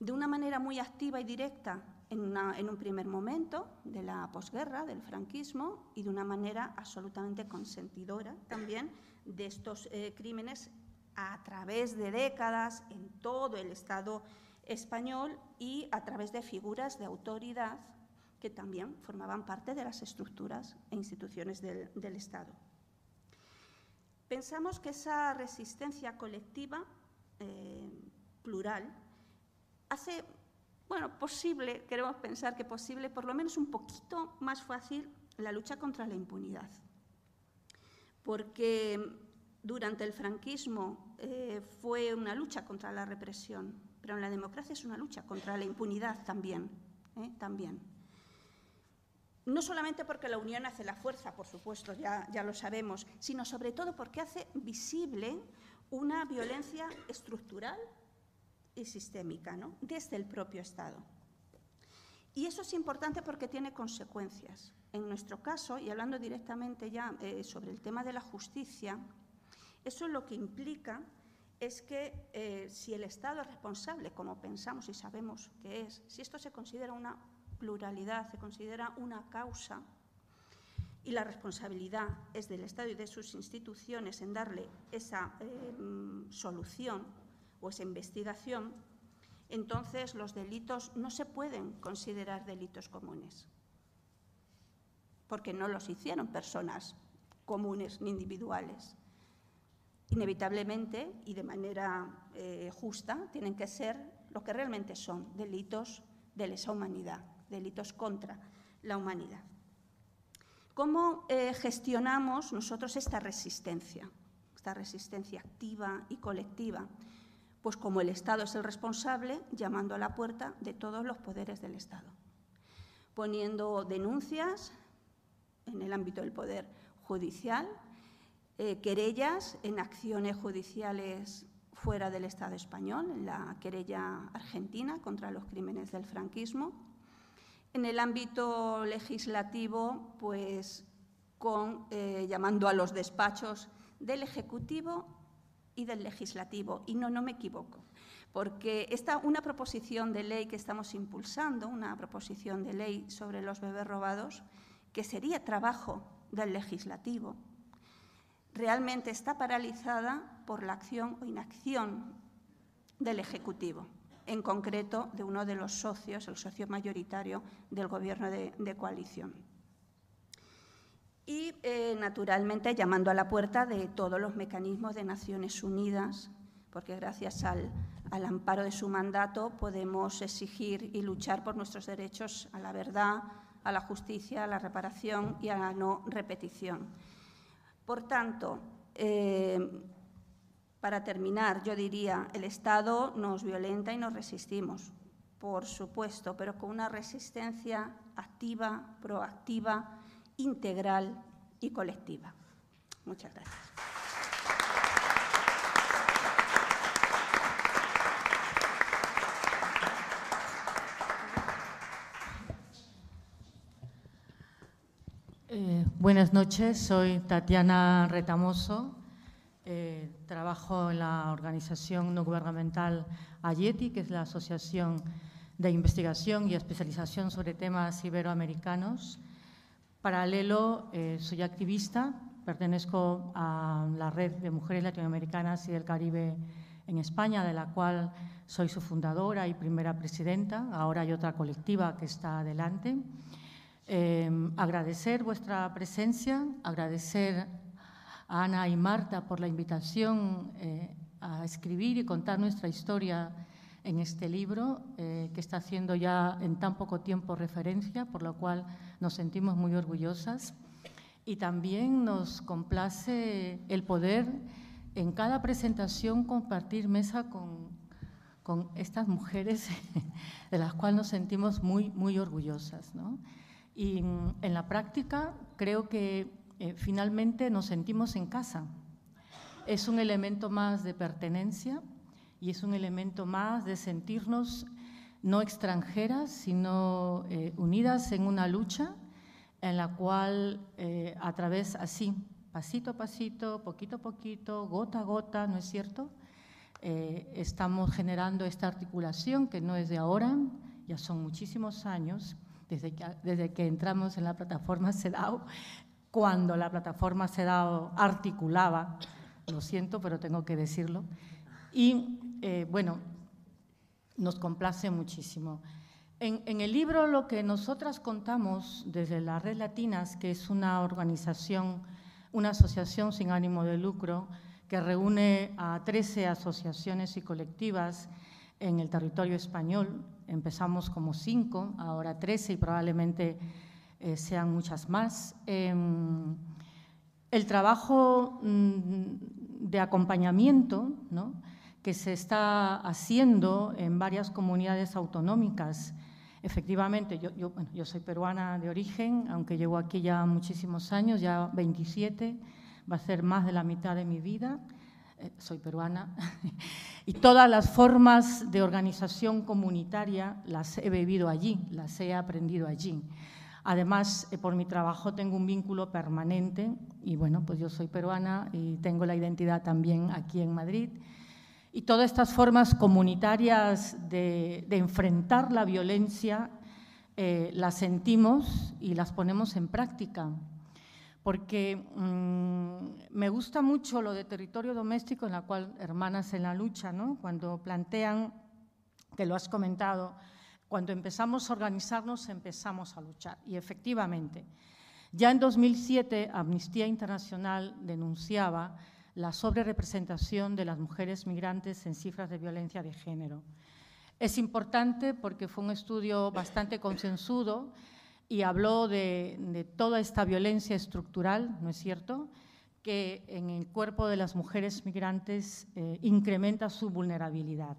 De una manera muy activa y directa en, un primer momento de la posguerra, del franquismo, y de una manera absolutamente consentidora también de estos eh, crímenes a través de décadas en todo el Estado español y a través de figuras de autoridad que también formaban parte de las estructuras e instituciones del, Estado. Pensamos que esa resistencia colectiva eh, plural hace, bueno, posible, queremos pensar que posible, por lo menos un poquito más fácil la lucha contra la impunidad. Porque durante el franquismo eh, fue una lucha contra la represión, pero en la democracia es una lucha contra la impunidad también. ¿eh? también. No solamente porque la unión hace la fuerza, por supuesto, ya, ya lo sabemos, sino sobre todo porque hace visible una violencia estructural y sistémica, ¿no? desde el propio Estado. Y eso es importante porque tiene consecuencias. En nuestro caso, y hablando directamente ya eh, sobre el tema de la justicia, eso lo que implica es que eh, si el Estado es responsable, como pensamos y sabemos que es, si esto se considera una pluralidad, se considera una causa, y la responsabilidad es del Estado y de sus instituciones en darle esa eh, solución o esa investigación, entonces los delitos no se pueden considerar delitos comunes, porque no los hicieron personas comunes ni individuales. Inevitablemente y de manera eh, justa tienen que ser lo que realmente son delitos de lesa humanidad, delitos contra la humanidad. ¿Cómo eh, gestionamos nosotros esta resistencia, esta resistencia activa y colectiva? Pues como el Estado es el responsable, llamando a la puerta de todos los poderes del Estado, poniendo denuncias en el ámbito del poder judicial, eh, querellas en acciones judiciales fuera del Estado español, en la querella argentina contra los crímenes del franquismo, en el ámbito legislativo, pues eh, llamando a los despachos del Ejecutivo y del Legislativo. Y no, no me equivoco, porque esta, una proposición de ley que estamos impulsando, una proposición de ley sobre los bebés robados, que sería trabajo del Legislativo, realmente está paralizada por la acción o inacción del Ejecutivo en concreto de uno de los socios, el socio mayoritario del Gobierno de, coalición. Y, eh, naturalmente, llamando a la puerta de todos los mecanismos de Naciones Unidas, porque gracias al, al amparo de su mandato podemos exigir y luchar por nuestros derechos a la verdad, a la justicia, a la reparación y a la no repetición. Por tanto, eh, para terminar, yo diría, el Estado nos violenta y nos resistimos, por supuesto, pero con una resistencia activa, proactiva, integral y colectiva. Muchas gracias. Eh, buenas noches, soy Tatiana Retamoso. Eh, trabajo en la organización no gubernamental AYETI, que es la Asociación de Investigación y Especialización sobre temas iberoamericanos. Paralelo, eh, soy activista, pertenezco a la Red de Mujeres Latinoamericanas y del Caribe en España, de la cual soy su fundadora y primera presidenta. Ahora hay otra colectiva que está adelante. Eh, agradecer vuestra presencia, agradecer a Ana y Marta por la invitación eh, a escribir y contar nuestra historia en este libro, eh, que está haciendo ya en tan poco tiempo referencia, por lo cual nos sentimos muy orgullosas. y también nos complace el poder en cada presentación compartir mesa con, con estas mujeres de las cuales nos sentimos muy, muy orgullosas. ¿no? Y mm, en la práctica creo que eh, finalmente nos sentimos en casa. Es un elemento más de pertenencia y es un elemento más de sentirnos no extranjeras, sino eh, unidas en una lucha en la cual eh, a través así, pasito a pasito, poquito a poquito, gota a gota, ¿no es cierto? Eh, estamos generando esta articulación que no es de ahora, ya son muchísimos años, desde que, desde que entramos en la plataforma CEDAW, cuando la plataforma CEDAW articulaba, lo siento, pero tengo que decirlo, y eh, bueno, nos complace muchísimo. En, el libro lo que nosotras contamos desde la Red Latinas, que es una organización, una asociación sin ánimo de lucro, que reúne a 13 asociaciones y colectivas en el territorio español. Empezamos como cinco, ahora 13 y probablemente eh, sean muchas más. Em, el trabajo mm, de acompañamiento que se está haciendo en varias comunidades autonómicas Efectivamente, yo, yo, soy peruana de origen, aunque llevo aquí ya muchísimos años, ya 27, va a ser más de la mitad de mi vida. Eh, soy peruana. y todas las formas de organización comunitaria las he vivido allí, las he aprendido allí. Además, eh, por mi trabajo tengo un vínculo permanente y bueno, pues yo soy peruana y tengo la identidad también aquí en Madrid. Y todas estas formas comunitarias de, enfrentar la violencia eh, las sentimos y las ponemos en práctica. Porque mm, me gusta mucho lo de territorio doméstico, en la cual hermanas en la lucha, ¿no? cuando plantean, que lo has comentado, cuando empezamos a organizarnos empezamos a luchar. Y efectivamente, ya en 2007 Amnistía Internacional denunciaba la sobrerepresentación de las mujeres migrantes en cifras de violencia de género. Es importante porque fue un estudio bastante consensudo y habló de, toda esta violencia estructural, ¿no es cierto?, que en el cuerpo de las mujeres migrantes eh, incrementa su vulnerabilidad.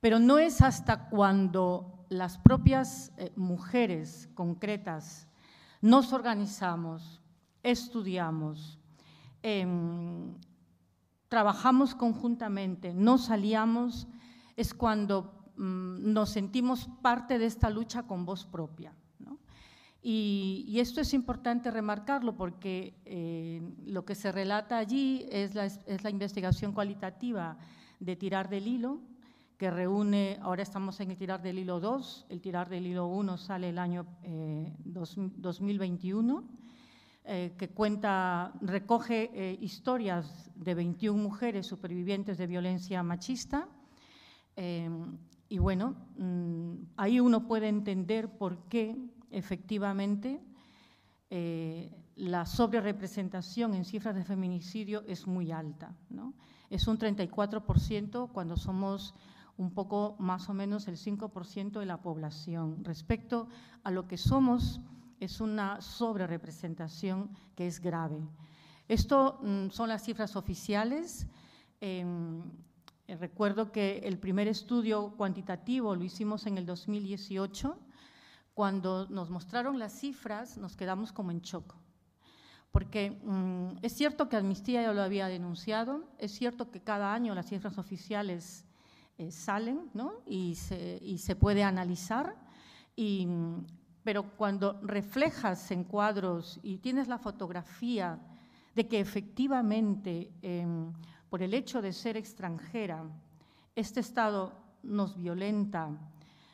Pero no es hasta cuando las propias eh, mujeres concretas nos organizamos, estudiamos, Em, trabajamos conjuntamente, nos salíamos, es cuando mm, nos sentimos parte de esta lucha con voz propia. Y, esto es importante remarcarlo porque eh, lo que se relata allí es la, es la, investigación cualitativa de Tirar del Hilo, que reúne, ahora estamos en el Tirar del Hilo 2, el Tirar del Hilo 1 sale el año 2021 eh, eh, que cuenta, recoge eh, historias de 21 mujeres supervivientes de violencia machista. Em, y bueno, mm, ahí uno puede entender por qué efectivamente eh, la sobrerepresentación en cifras de feminicidio es muy alta. ¿no? Es un 34% cuando somos un poco más o menos el 5% de la población. Respecto a lo que somos es una sobrerepresentación que es grave. Esto mm, son las cifras oficiales. Em, recuerdo que el primer estudio cuantitativo lo hicimos en el 2018. Cuando nos mostraron las cifras, nos quedamos como en shock. Porque mm, es cierto que Amnistía ya lo había denunciado, es cierto que cada año las cifras oficiales eh, salen y, se, y, se, puede analizar, y mm, pero cuando reflejas en cuadros y tienes la fotografía de que efectivamente, em, por el hecho de ser extranjera, este Estado nos violenta,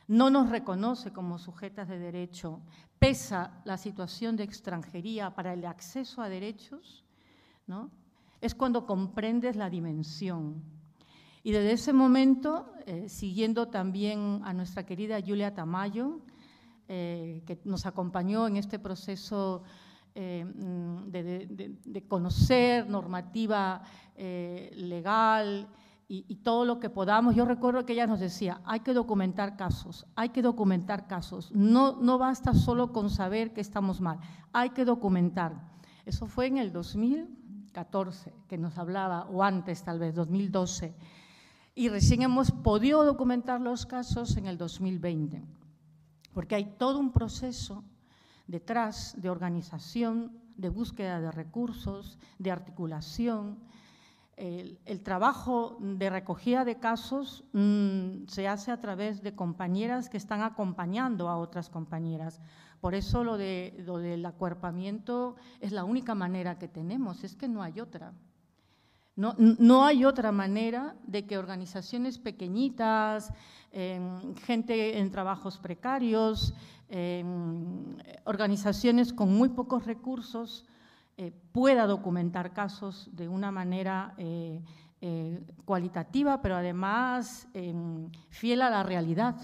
no nos reconoce como sujetas de derecho, pesa la situación de extranjería para el acceso a derechos, ¿no? es cuando comprendes la dimensión. Y desde ese momento, eh, siguiendo también a nuestra querida Julia Tamayo, eh, que nos acompañó en este proceso eh, mm, de, conocer normativa legal y, todo lo que podamos. Yo recuerdo que ella nos decía, hay que documentar casos, hay que documentar casos. No, no basta solo con saber que estamos mal, hay que documentar. Eso fue en el 2014 que nos hablaba, o antes tal vez, 2012. Y recién hemos podido documentar los casos en el 2020, porque hay todo un proceso detrás de organización, de búsqueda de recursos, de articulación, el, trabajo de recogida de casos mm, se hace a través de compañeras que están acompañando a otras compañeras. Por eso lo, de, lo del acuerpamiento es la única manera que tenemos, es que no hay otra. No, no hay otra manera de que organizaciones pequeñitas, em, gente en trabajos precarios, em, organizaciones con muy pocos recursos, eh, pueda documentar casos de una manera eh, eh, cualitativa, pero además em, fiel a la realidad,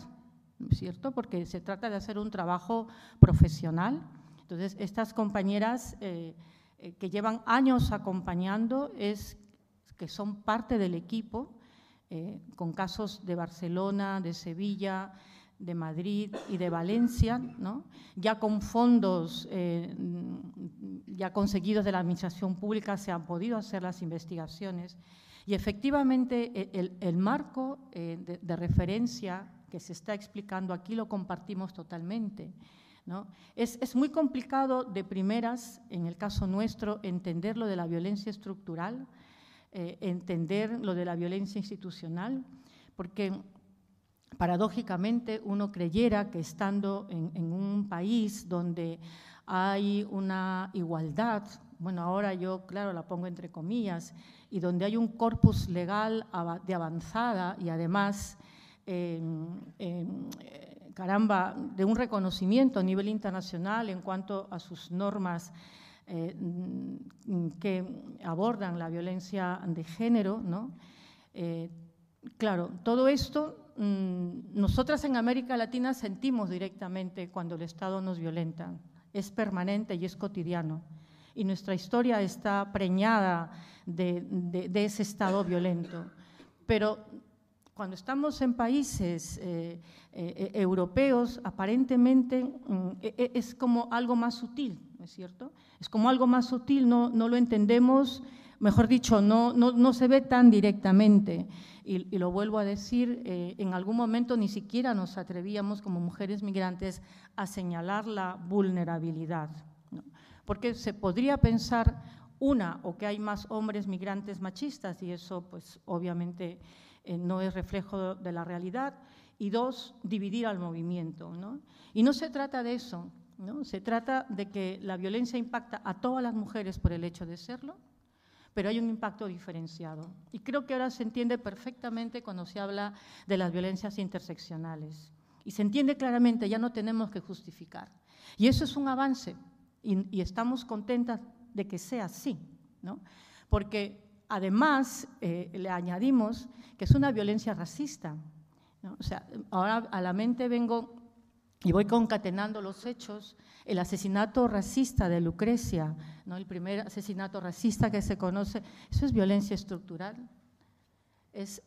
¿cierto? Porque se trata de hacer un trabajo profesional. Entonces, estas compañeras que llevan años acompañando es que son parte del equipo, con casos de Barcelona, de Sevilla, de Madrid y de Valencia, ¿no? ya con fondos eh, ya conseguidos de la Administración Pública se han podido hacer las investigaciones. Y efectivamente e, el, marco eh, de, referencia que se está explicando aquí lo compartimos totalmente. ¿no? Es, es, muy complicado de primeras, en el caso nuestro, entender lo de la violencia estructural, eh, entender lo de la violencia institucional, porque paradójicamente uno creyera que estando en, un país donde hay una igualdad, bueno, ahora yo, claro, la pongo entre comillas, y donde hay un corpus legal de avanzada y además, caramba, de un reconocimiento a nivel internacional en cuanto a sus normas eh, que abordan la violencia de género, ¿no? Eh, claro, todo esto Mm, nosotras en América Latina sentimos directamente cuando el Estado nos violenta. Es permanente y es cotidiano. Y nuestra historia está preñada de, ese Estado violento. Pero cuando estamos en países eh, eh, europeos, aparentemente mm, e, e, es como algo más sutil, ¿no es cierto? Es como algo más sutil, no, lo entendemos, mejor dicho, no se ve tan directamente y, lo vuelvo a decir, eh, en algún momento ni siquiera nos atrevíamos como mujeres migrantes a señalar la vulnerabilidad, porque se podría pensar, una, o que hay más hombres migrantes machistas, y eso pues obviamente eh, no es reflejo de la realidad, y dos, dividir al movimiento. Y no se trata de eso, ¿no? se trata de que la violencia impacta a todas las mujeres por el hecho de serlo, pero hay un impacto diferenciado. Y creo que ahora se entiende perfectamente cuando se habla de las violencias interseccionales. Y se entiende claramente, ya no tenemos que justificar. Y eso es un avance y, estamos contentas de que sea así, ¿no? porque además eh, le añadimos que es una violencia racista. O sea, ahora a la mente vengo y voy concatenando los hechos el asesinato racista de Lucrecia, ¿no? el primer asesinato racista que se conoce, eso es violencia estructural. Es,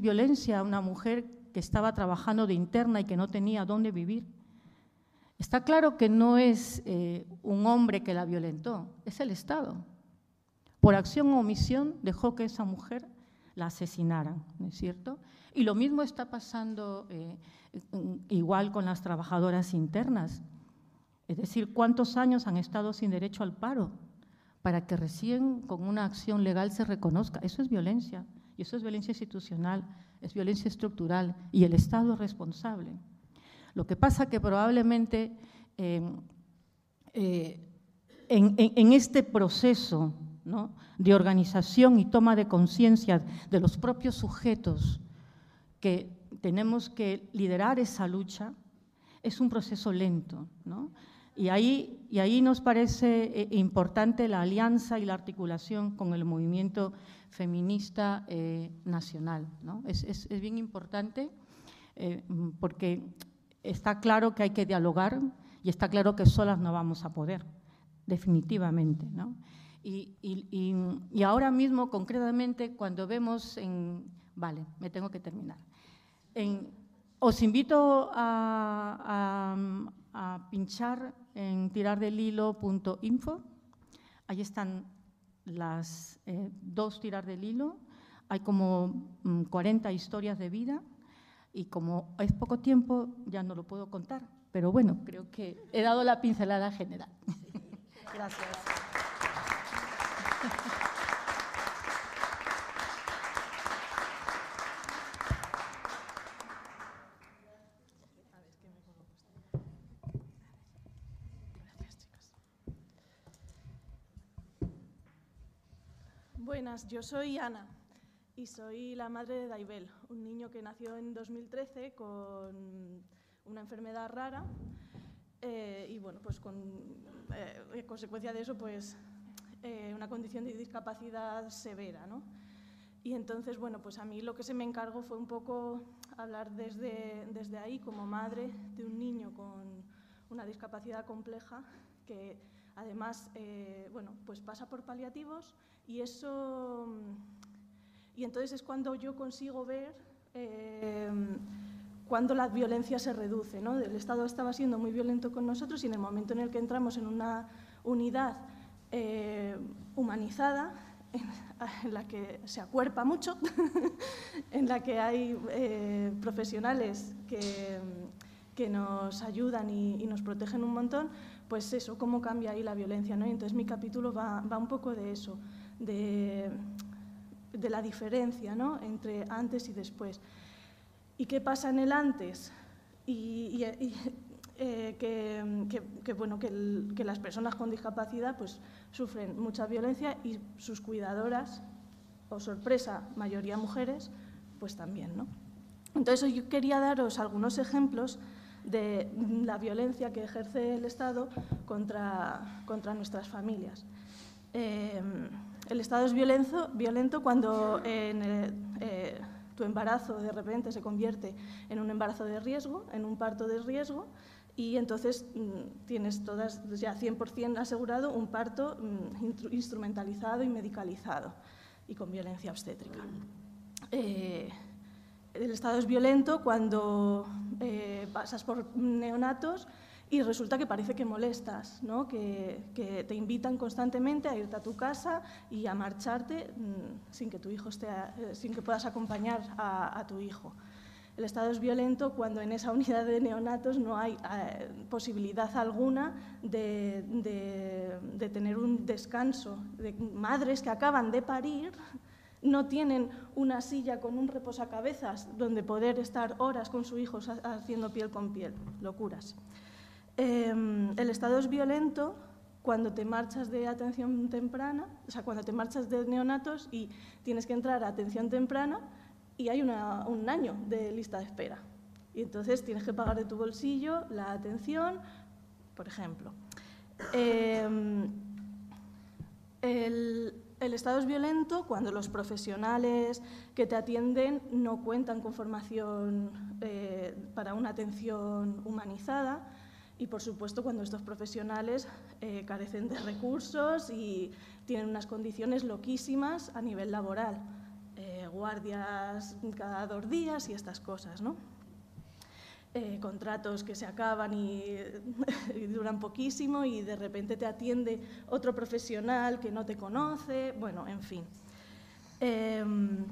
violencia a una mujer que estaba trabajando de interna y que no tenía dónde vivir. Está claro que no es eh, un hombre que la violentó, es el Estado. Por acción o omisión dejó que esa mujer la asesinara, ¿no es cierto? Y lo mismo está pasando eh, igual con las trabajadoras internas. Es decir, ¿cuántos años han estado sin derecho al paro para que recién con una acción legal se reconozca? Eso es violencia, y eso es violencia institucional, es violencia estructural, y el Estado es responsable. Lo que pasa que probablemente eh, eh, en, este proceso de organización y toma de conciencia de los propios sujetos que tenemos que liderar esa lucha, es un proceso lento. ¿no? Y ahí, y ahí nos parece eh, importante la alianza y la articulación con el movimiento feminista eh, nacional. ¿no? Es, es, bien importante eh, porque está claro que hay que dialogar y está claro que solas no vamos a poder, definitivamente. ¿no? Y, y, y, ahora mismo, concretamente, cuando vemos en... Vale, me tengo que terminar. En, os invito a, a, a pinchar en tirardelhilo.info Ahí están las eh, dos tiras del hilo, hay como 40 mm, historias de vida y como es poco tiempo ya no lo puedo contar, pero bueno, creo que he dado la pincelada general. Gracias. Buenas, yo soy Ana y soy la madre de Daibel, un niño que nació en 2013 con una enfermedad rara eh, y bueno, pues con eh, consecuencia de eso, pues eh, una condición de discapacidad severa, ¿no? Y entonces, bueno, pues a mí lo que se me encargó fue un poco hablar desde, desde ahí como madre de un niño con una discapacidad compleja que además, bueno, pues pasa por paliativos y eso, y entonces es cuando yo consigo ver eh, cuando la violencia se reduce. ¿no? El Estado estaba siendo muy violento con nosotros y en el momento en el que entramos en una unidad eh, humanizada, en, la que se acuerpa mucho, en la que hay eh, profesionales que, que, nos ayudan y, nos protegen un montón, pues eso, cómo cambia ahí la violencia. ¿no? Y entonces mi capítulo va, va un poco de eso de, la diferencia ¿no? entre antes y después. ¿Y qué pasa en el antes? Eh, que, bueno, que, las personas con discapacidad pues, sufren mucha violencia y sus cuidadoras, o sorpresa, mayoría mujeres, pues también. ¿no? Entonces yo quería daros algunos ejemplos de la violencia que ejerce el Estado contra, contra nuestras familias. Eh, el estado es violento, violento cuando eh, tu embarazo de repente se convierte en un embarazo de riesgo, en un parto de riesgo, y entonces mm, tienes todas ya 100% asegurado un parto mm, instrumentalizado y medicalizado y con violencia obstétrica. Eh, el estado es violento cuando eh, pasas por neonatos y resulta que parece que molestas, ¿no? que, te invitan constantemente a irte a tu casa y a marcharte mm, sin que, tu hijo esté, eh, sin que puedas acompañar a, tu hijo. El estado es violento cuando en esa unidad de neonatos no hay eh, posibilidad alguna de, tener un descanso. De madres que acaban de parir no tienen una silla con un reposacabezas donde poder estar horas con su hijo haciendo piel con piel. Locuras. Em, el estado es violento cuando te marchas de atención temprana, o sea, cuando te marchas de neonatos y tienes que entrar a atención temprana y hay un año de lista de espera. Y entonces tienes que pagar de tu bolsillo la atención, por ejemplo. Em, el, estado es violento cuando los profesionales que te atienden no cuentan con formación eh, para una atención humanizada y, por supuesto, cuando estos profesionales eh, carecen de recursos y tienen unas condiciones loquísimas a nivel laboral, guardias cada dos días y estas cosas, ¿no? Eh, contratos que se acaban y, duran poquísimo y de repente te atiende otro profesional que no te conoce, bueno, en fin. Em,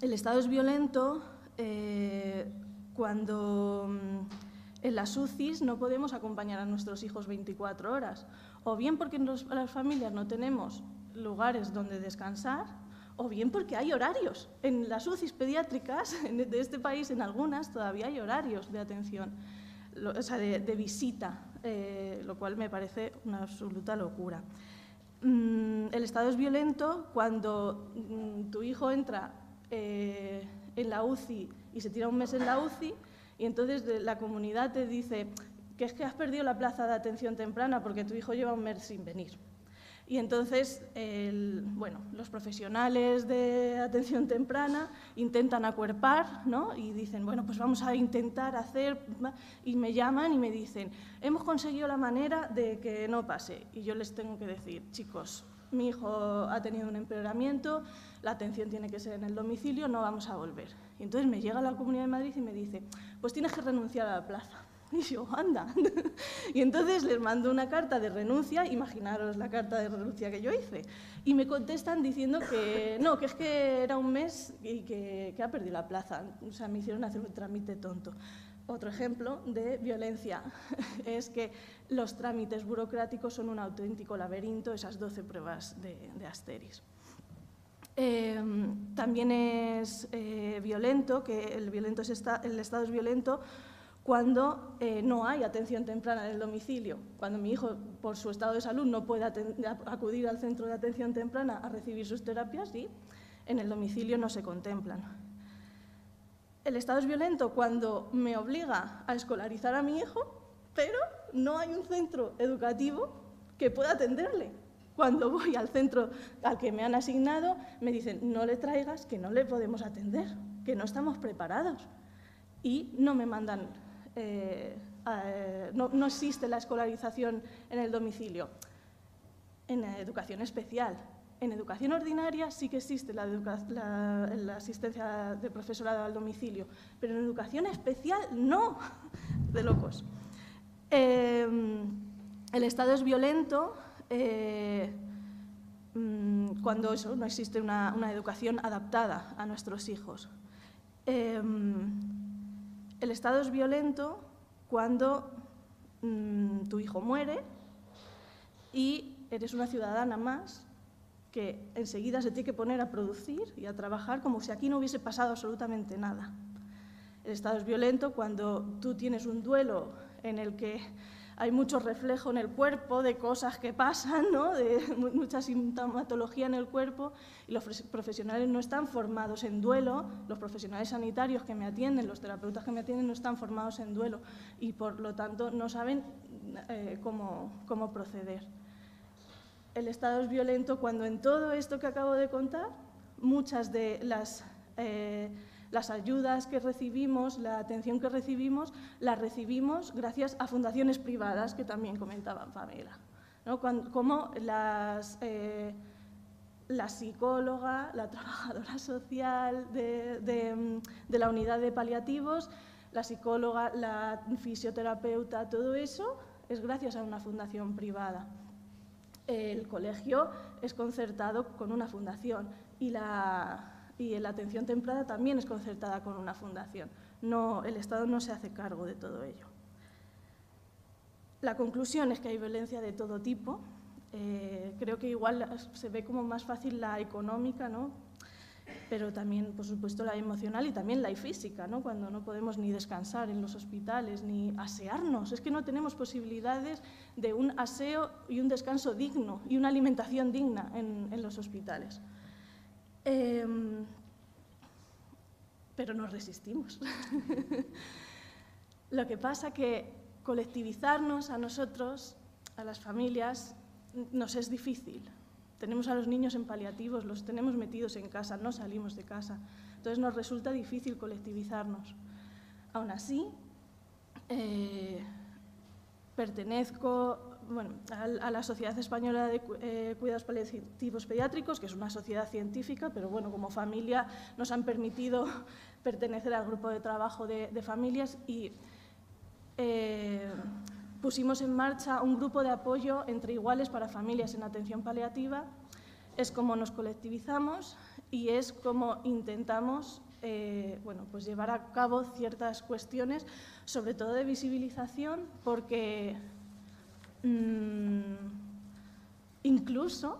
el Estado es violento cuando en las UCIs no podemos acompañar a nuestros hijos 24 horas, o bien porque en las familias no tenemos lugares donde descansar, o bien porque hay horarios. En las UCIs pediátricas de este país, en algunas, todavía hay horarios de atención, o sea, de, visita, eh, lo cual me parece una absoluta locura. Mm, el estado es violento cuando mm, tu hijo entra eh, en la UCI y se tira un mes en la UCI y entonces la comunidad te dice que es que has perdido la plaza de atención temprana porque tu hijo lleva un mes sin venir. Y entonces, bueno, los profesionales de atención temprana intentan acuerpar, ¿no? Y dicen, bueno, pues vamos a intentar hacer, y me llaman y me dicen, hemos conseguido la manera de que no pase. Y yo les tengo que decir, chicos, mi hijo ha tenido un empeoramiento, la atención tiene que ser en el domicilio, no vamos a volver. Y entonces me llega la Comunidad de Madrid y me dice, pues tienes que renunciar a la plaza. Y yo, anda. y entonces les mando una carta de renuncia, imaginaros la carta de renuncia que yo hice. Y me contestan diciendo que no, que es que era un mes y que, que ha perdido la plaza. O sea, me hicieron hacer un trámite tonto. Otro ejemplo de violencia es que los trámites burocráticos son un auténtico laberinto, esas 12 pruebas de, de Asteris. Eh, también es eh, violento, que el, violento es esta, el estado es violento cuando eh, no hay atención temprana en el domicilio, cuando mi hijo, por su estado de salud, no puede acudir al centro de atención temprana a recibir sus terapias y en el domicilio no se contemplan. El estado es violento cuando me obliga a escolarizar a mi hijo, pero no hay un centro educativo que pueda atenderle. Cuando voy al centro al que me han asignado, me dicen, no le traigas, que no le podemos atender, que no estamos preparados. Y no me mandan, eh, no, no existe la escolarización en el domicilio. En educación especial, en educación ordinaria sí que existe la, la, asistencia de profesorado al domicilio, pero en educación especial no, de locos. Em, el Estado es violento eh, mm, cuando eso, no existe una, educación adaptada a nuestros hijos. Em, el Estado es violento cuando mm, tu hijo muere y eres una ciudadana más que enseguida se tiene que poner a producir y a trabajar como si aquí no hubiese pasado absolutamente nada. El Estado es violento cuando tú tienes un duelo en el que hay mucho reflejo en el cuerpo de cosas que pasan, ¿no? de mucha sintomatología en el cuerpo, y los profesionales no están formados en duelo, los profesionales sanitarios que me atienden, los terapeutas que me atienden no están formados en duelo y por lo tanto no saben eh, cómo, cómo proceder el Estado es violento cuando en todo esto que acabo de contar, muchas de las, eh, las ayudas que recibimos, la atención que recibimos, la recibimos gracias a fundaciones privadas que también comentaban Pamela. ¿no? como las, eh, la psicóloga, la trabajadora social de, de la unidad de paliativos, la psicóloga, la fisioterapeuta, todo eso es gracias a una fundación privada el colegio es concertado con una fundación y la, atención temprana también es concertada con una fundación. No, el Estado no se hace cargo de todo ello. La conclusión es que hay violencia de todo tipo. Eh, creo que igual se ve como más fácil la económica, ¿no? pero también, por supuesto, la emocional y también la física, ¿no? cuando no podemos ni descansar en los hospitales, ni asearnos. Es que no tenemos posibilidades de un aseo y un descanso digno y una alimentación digna en, los hospitales. Em, pero nos resistimos. Lo que pasa que colectivizarnos a nosotros, a las familias, nos es difícil. Tenemos a los niños en paliativos, los tenemos metidos en casa, no salimos de casa. Entonces nos resulta difícil colectivizarnos. Aún así, eh, pertenezco a, la Sociedad Española de eh, Cuidados Paliativos Pediátricos, que es una sociedad científica, pero bueno, como familia nos han permitido pertenecer al grupo de trabajo de, familias y eh, pusimos en marcha un grupo de apoyo entre iguales para familias en atención paliativa. Es como nos colectivizamos y es como intentamos eh, bueno, pues llevar a cabo ciertas cuestiones, sobre todo de visibilización, porque incluso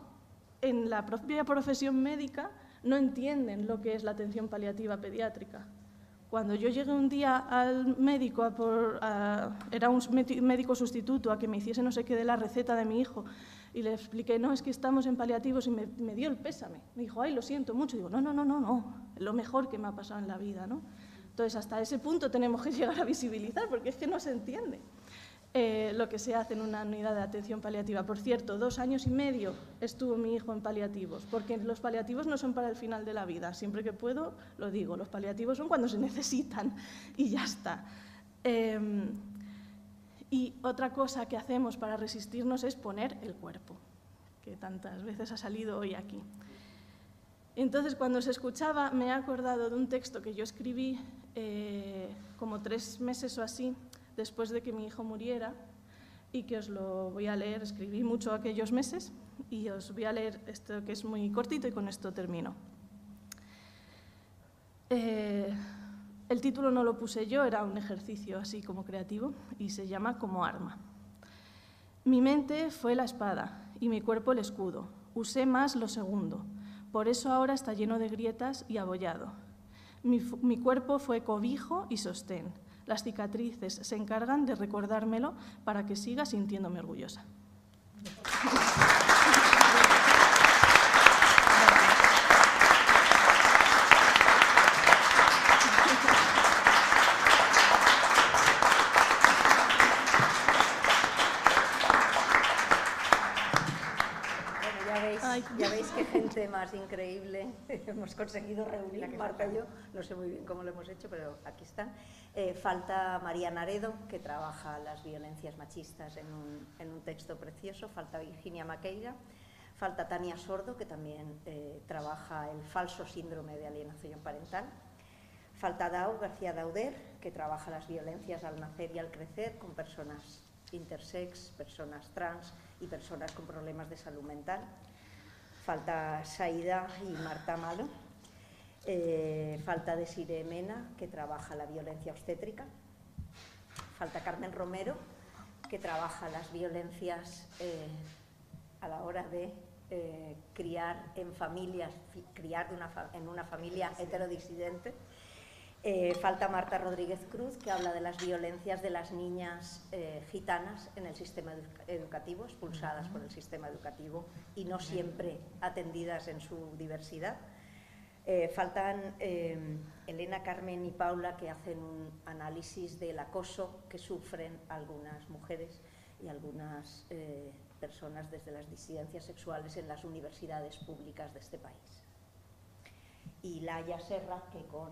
en la propia profesión médica no entienden lo que es la atención paliativa pediátrica. Cuando yo llegué un día al médico, era un médico sustituto, a que me hiciese no sé qué de la receta de mi hijo, y le expliqué, no, es que estamos en paliativos y me, dio el pésame. Me dijo, ay, lo siento mucho. digo, no, no, no, no, no, lo mejor que me ha pasado en la vida, ¿no? Entonces, hasta ese punto tenemos que llegar a visibilizar, porque es que no se entiende. Eh, lo que se hace en una unidad de atención paliativa. Por cierto, dos años y medio estuvo mi hijo en paliativos, porque los paliativos no son para el final de la vida. Siempre que puedo, lo digo, los paliativos son cuando se necesitan y ya está. Em, y otra cosa que hacemos para resistirnos es poner el cuerpo, que tantas veces ha salido hoy aquí. Entonces, cuando se escuchaba, me he acordado de un texto que yo escribí eh, como tres meses o así, después de que mi hijo muriera y que os lo voy a leer. Escribí mucho aquellos meses y os voy a leer esto que es muy cortito y con esto termino. Eh, el título no lo puse yo, era un ejercicio así como creativo y se llama Como arma. Mi mente fue la espada y mi cuerpo el escudo. Usé más lo segundo. Por eso ahora está lleno de grietas y abollado. Mi, mi cuerpo fue cobijo y sostén. Las cicatrices se encargan de recordármelo para que siga sintiéndome orgullosa. Bueno, ya veis, Ay. ya veis qué gente más increíble hemos conseguido reunir, Marta y yo. No sé muy bien cómo lo hemos hecho, pero aquí están. Eh, falta María Naredo, que trabaja las violencias machistas en un, en un texto precioso. Falta Virginia Maqueira. Falta Tania Sordo, que también eh, trabaja el falso síndrome de alienación parental. Falta Dau García Dauder, que trabaja las violencias al nacer y al crecer con personas intersex, personas trans y personas con problemas de salud mental. Falta Saida y Marta Malo. Eh, falta Desiree Mena, que trabaja la violencia obstétrica. Falta Carmen Romero, que trabaja las violencias eh, a la hora de eh, criar en familias, criar de una fa- en una familia heterodisidente. Eh, falta Marta Rodríguez Cruz, que habla de las violencias de las niñas eh, gitanas en el sistema edu- educativo, expulsadas por el sistema educativo y no siempre atendidas en su diversidad. Eh, faltan eh, Elena, Carmen y Paula, que hacen un análisis del acoso que sufren algunas mujeres y algunas personas desde las disidencias sexuales en las universidades públicas de este país. Y Laia Serra, que con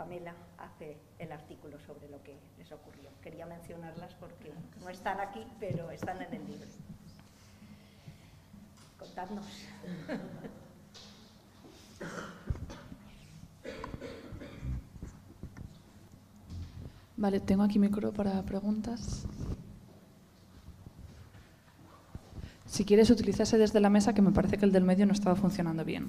Pamela hace el artículo sobre lo que les ocurrió. Quería mencionarlas porque no están aquí, pero están en el libro. Contadnos. Vale, tengo aquí micro para preguntas. Si quieres, utilizarse desde la mesa, que me parece que el del medio no estaba funcionando bien.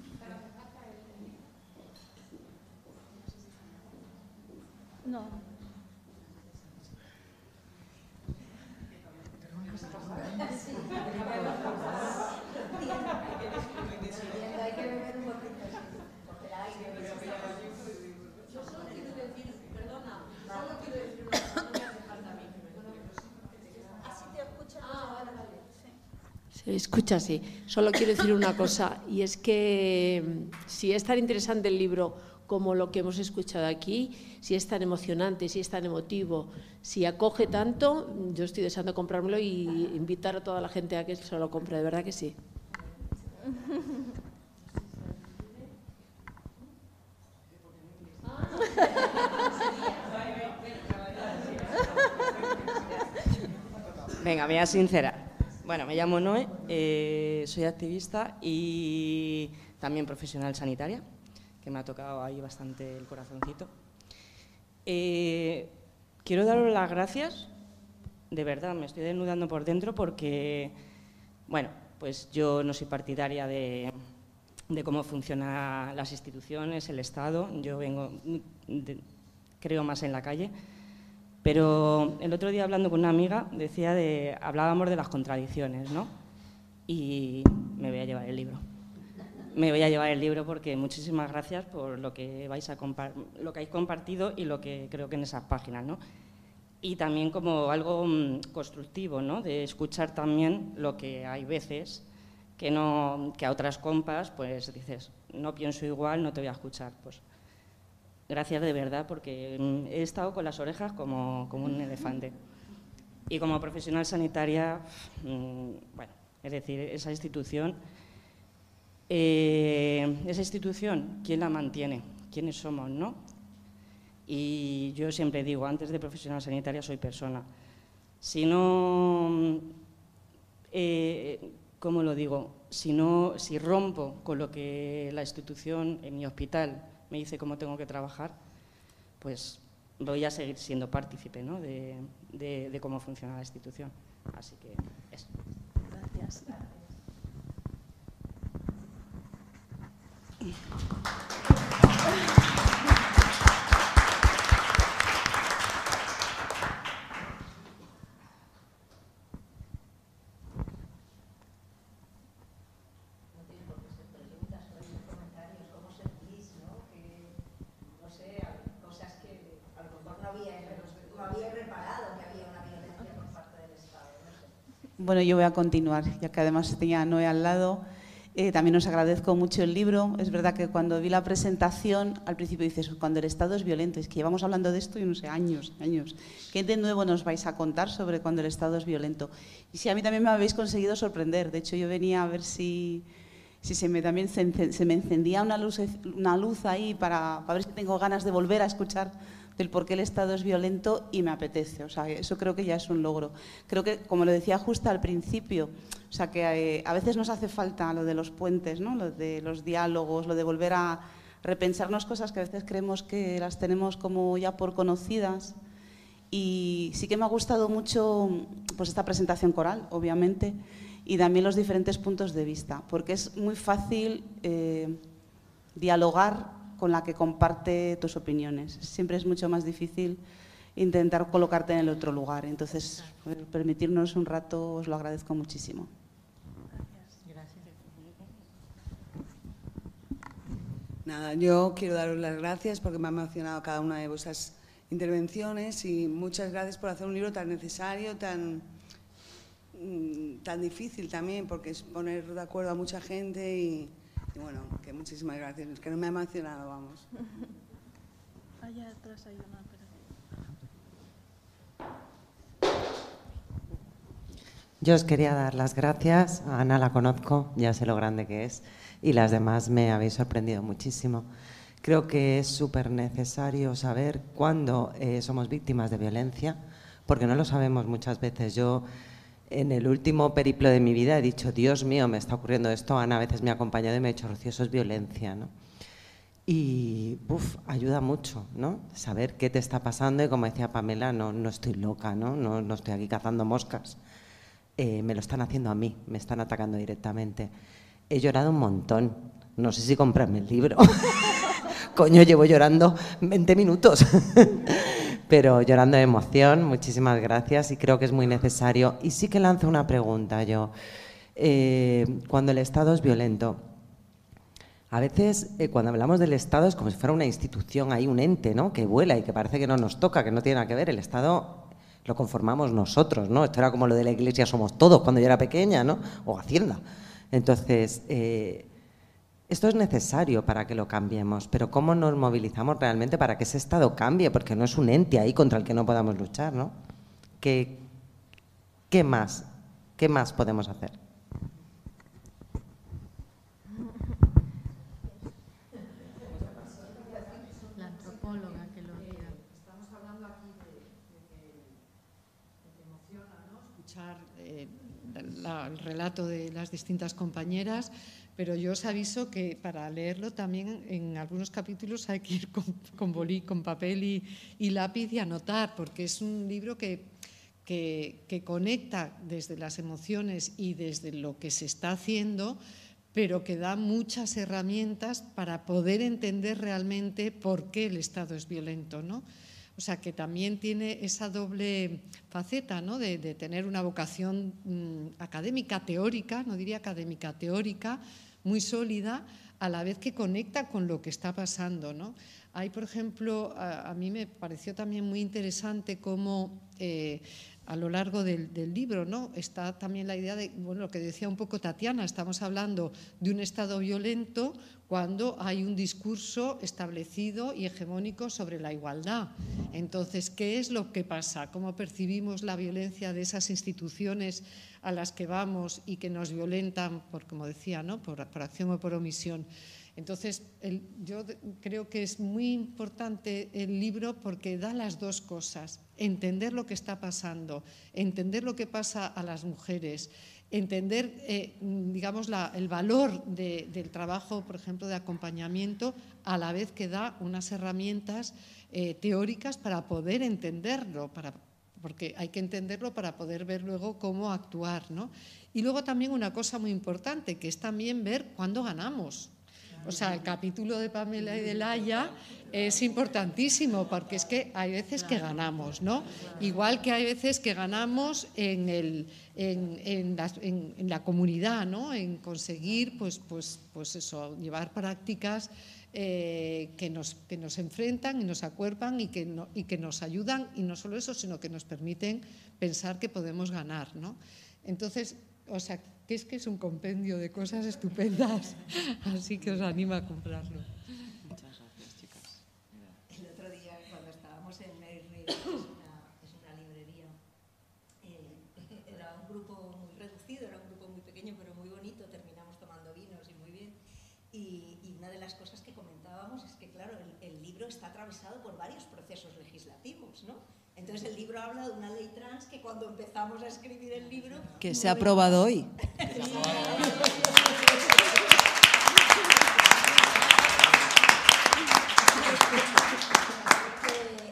Se escucha así. Solo quiero decir una cosa, y es que mm, si es tan interesante el libro como lo que hemos escuchado aquí, si es tan emocionante, si es tan emotivo, si acoge tanto, mm, yo estoy deseando comprármelo y invitar a toda la gente a que se lo compre, de verdad que sí. Venga, me voy a sincera. Bueno, me llamo Noé, eh, soy activista y también profesional sanitaria, que me ha tocado ahí bastante el corazoncito. Eh, quiero daros las gracias, de verdad, me estoy desnudando por dentro porque, bueno, pues yo no soy partidaria de, cómo funcionan las instituciones, el Estado, yo vengo, de- creo más en la calle. Pero el otro día hablando con una amiga decía de hablábamos de las contradicciones, ¿no? Y me voy a llevar el libro. Me voy a llevar el libro porque muchísimas gracias por lo que vais a lo que habéis compartido y lo que creo que en esas páginas, ¿no? Y también como algo mm, constructivo, ¿no? De escuchar también lo que hay veces que no que a otras compas pues dices, no pienso igual, no te voy a escuchar, pues Gracias de verdad, porque mm, he estado con las orejas como, como un elefante. Y como profesional sanitaria, mm, bueno, es decir, esa institución, eh, esa institución, ¿quién la mantiene? ¿Quiénes somos, no? Y yo siempre digo, antes de profesional sanitaria soy persona. Si no, eh, ¿cómo lo digo? Si, si rompo con lo que la institución en mi hospital me dice cómo tengo que trabajar, pues voy a seguir siendo partícipe ¿no? de, de, de cómo funciona la institución. Así que eso. Gracias. Bueno, yo voy a continuar, ya que además tenía a Noé al lado. Eh, también os agradezco mucho el libro. Es verdad que cuando vi la presentación, al principio dices, cuando el Estado es violento, es que llevamos hablando de esto y no sé, años, años. ¿Qué de nuevo nos vais a contar sobre cuando el Estado es violento? Y si a mí también me habéis conseguido sorprender. De hecho, yo venía a ver si, si se me también se, se me encendía una luz, una luz ahí para, para ver si tengo ganas de volver a escuchar del por qué el Estado es violento y me apetece. O sea, eso creo que ya es un logro. Creo que, como lo decía justo al principio, o sea, que eh, a veces nos hace falta lo de los puentes, ¿no? lo de los diálogos, lo de volver a repensarnos cosas que a veces creemos que las tenemos como ya por conocidas. Y sí que me ha gustado mucho pues, esta presentación coral, obviamente, y también los diferentes puntos de vista, porque es muy fácil eh, dialogar con la que comparte tus opiniones. Siempre es mucho más difícil intentar colocarte en el otro lugar. Entonces, permitirnos un rato os lo agradezco muchísimo. Nada, yo quiero daros las gracias porque me ha emocionado cada una de vuestras intervenciones y muchas gracias por hacer un libro tan necesario, tan, mm, tan difícil también, porque es poner de acuerdo a mucha gente y, y bueno, que muchísimas gracias. Es que no me ha emocionado, vamos. Allá atrás hay una, pero... Yo os quería dar las gracias. A Ana la conozco, ya sé lo grande que es, y las demás me habéis sorprendido muchísimo. Creo que es súper necesario saber cuándo eh, somos víctimas de violencia, porque no lo sabemos muchas veces. Yo en el último periplo de mi vida he dicho, Dios mío, me está ocurriendo esto, Ana a veces me ha acompañado y me ha dicho, Rocío, eso es violencia, ¿no? Y, uf, ayuda mucho, ¿no? Saber qué te está pasando y como decía Pamela, no, no estoy loca, ¿no? No, no estoy aquí cazando moscas. Eh, me lo están haciendo a mí, me están atacando directamente. He llorado un montón, no sé si comprarme el libro. Coño, llevo llorando 20 minutos. pero llorando de emoción. Muchísimas gracias y creo que es muy necesario. Y sí que lanzo una pregunta yo. Eh, cuando el Estado es violento, a veces eh, cuando hablamos del Estado es como si fuera una institución, hay un ente ¿no? que vuela y que parece que no nos toca, que no tiene nada que ver. El Estado lo conformamos nosotros, ¿no? Esto era como lo de la Iglesia somos todos cuando yo era pequeña, ¿no? O Hacienda. Entonces, eh, esto es necesario para que lo cambiemos, pero ¿cómo nos movilizamos realmente para que ese Estado cambie? Porque no es un ente ahí contra el que no podamos luchar, ¿no? ¿Qué, qué más? ¿Qué más podemos hacer? La antropóloga que lo diga. Estamos hablando aquí de, de que, de que emociona ¿no? escuchar la, el relato de las distintas compañeras, pero yo os aviso que para leerlo también en algunos capítulos hay que ir con, con con papel y, y, lápiz y anotar, porque es un libro que, que, que conecta desde las emociones y desde lo que se está haciendo pero que da muchas herramientas para poder entender realmente por qué el Estado es violento, ¿no? O sea, que también tiene esa doble faceta, ¿no? De, tener una vocación mmm, académica, teórica, no diría académica, teórica, muy sólida, a la vez que conecta con lo que está pasando, ¿no? Hay, por ejemplo, a, a mí me pareció también muy interesante cómo eh, a lo largo del, libro, ¿no? Está también la idea de, bueno, lo que decía un poco Tatiana, estamos hablando de un Estado violento cuando hay un discurso establecido y hegemónico sobre la igualdad. Entonces, ¿qué es lo que pasa? ¿Cómo percibimos la violencia de esas instituciones a las que vamos y que nos violentan por, como decía, ¿no? por acción o por omisión? Entonces, yo creo que es muy importante el libro porque da las dos cosas, entender lo que está pasando, entender lo que pasa a las mujeres, entender, eh, digamos, el valor de, del trabajo, por ejemplo, de acompañamiento, a la vez que da unas herramientas eh, teóricas para poder entenderlo, para, porque hay que entenderlo para poder ver luego cómo actuar. ¿no? Y luego también una cosa muy importante, que es también ver cuándo ganamos. O sea, el capítulo de Pamela y de Laia es importantísimo porque es que hay veces que ganamos, ¿no? Igual que hay veces que ganamos en, el, en, la, comunidad, ¿no? En conseguir, pues, pues, pues eso, llevar prácticas eh, que, nos, que nos enfrentan y nos acuerpan y que, y que nos ayudan, y no solo eso, sino que nos permiten pensar que podemos ganar, ¿no? Entonces, o sea, que es que es un compendio de cosas estupendas, así que os animo a comprarlo. Muchas gracias, chicas. El otro día, cuando estábamos en Mary es una, es una librería, eh, era un grupo muy reducido, era un grupo muy pequeño, pero muy bonito, terminamos tomando vinos y muy bien. Y, y una de las cosas que comentábamos es que, claro, el, el libro está atravesado por varios procesos legislativos, ¿no? Entonces el libro habla de una ley trans que cuando empezamos a escribir el libro... Que se ha aprobado hoy.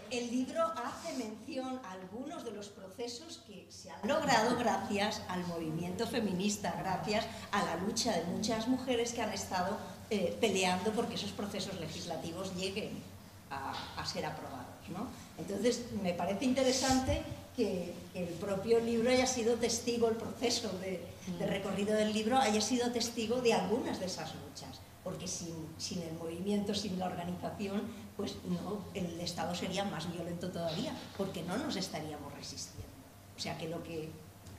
El libro hace mención a algunos de los procesos que se han logrado gracias al movimiento feminista, gracias a la lucha de muchas mujeres que han estado eh, peleando porque esos procesos legislativos lleguen a, a ser aprobados. ¿No? Entonces, me parece interesante que el propio libro haya sido testigo, el proceso de, recorrido del libro haya sido testigo de algunas de esas luchas, porque sin, sin, el movimiento, sin la organización, pues no, el Estado sería más violento todavía, porque no nos estaríamos resistiendo. O sea que lo que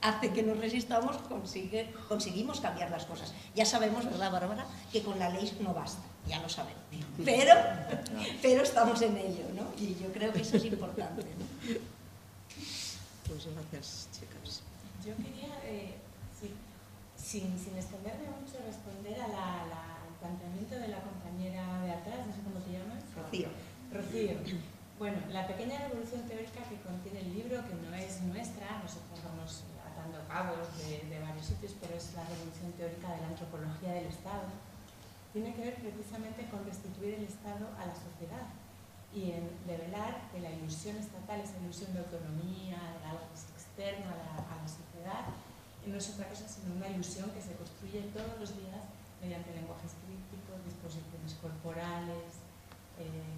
hace que nos resistamos consigue, conseguimos cambiar las cosas. Ya sabemos, ¿verdad, Bárbara?, que con la ley no basta ya lo sabemos. Pero, pero estamos en ello, ¿no? Y yo creo que eso es importante. ¿no? Pues gracias, chicas. Yo quería, eh, sí, sin, sin, extenderme mucho, responder al planteamiento de la compañera de atrás, no sé cómo te llamas. Rocío. Rocío. Bueno, la pequeña revolución teórica que contiene el libro, que no es nuestra, nosotros vamos atando cabos de, de varios sitios, pero es la revolución teórica de la antropología del Estado tiene que ver precisamente con restituir el Estado a la sociedad y en develar que la ilusión estatal, esa ilusión de autonomía, de algo externo a la, a la sociedad, no es otra cosa sino una ilusión que se construye todos los días mediante lenguajes críticos, disposiciones corporales, eh,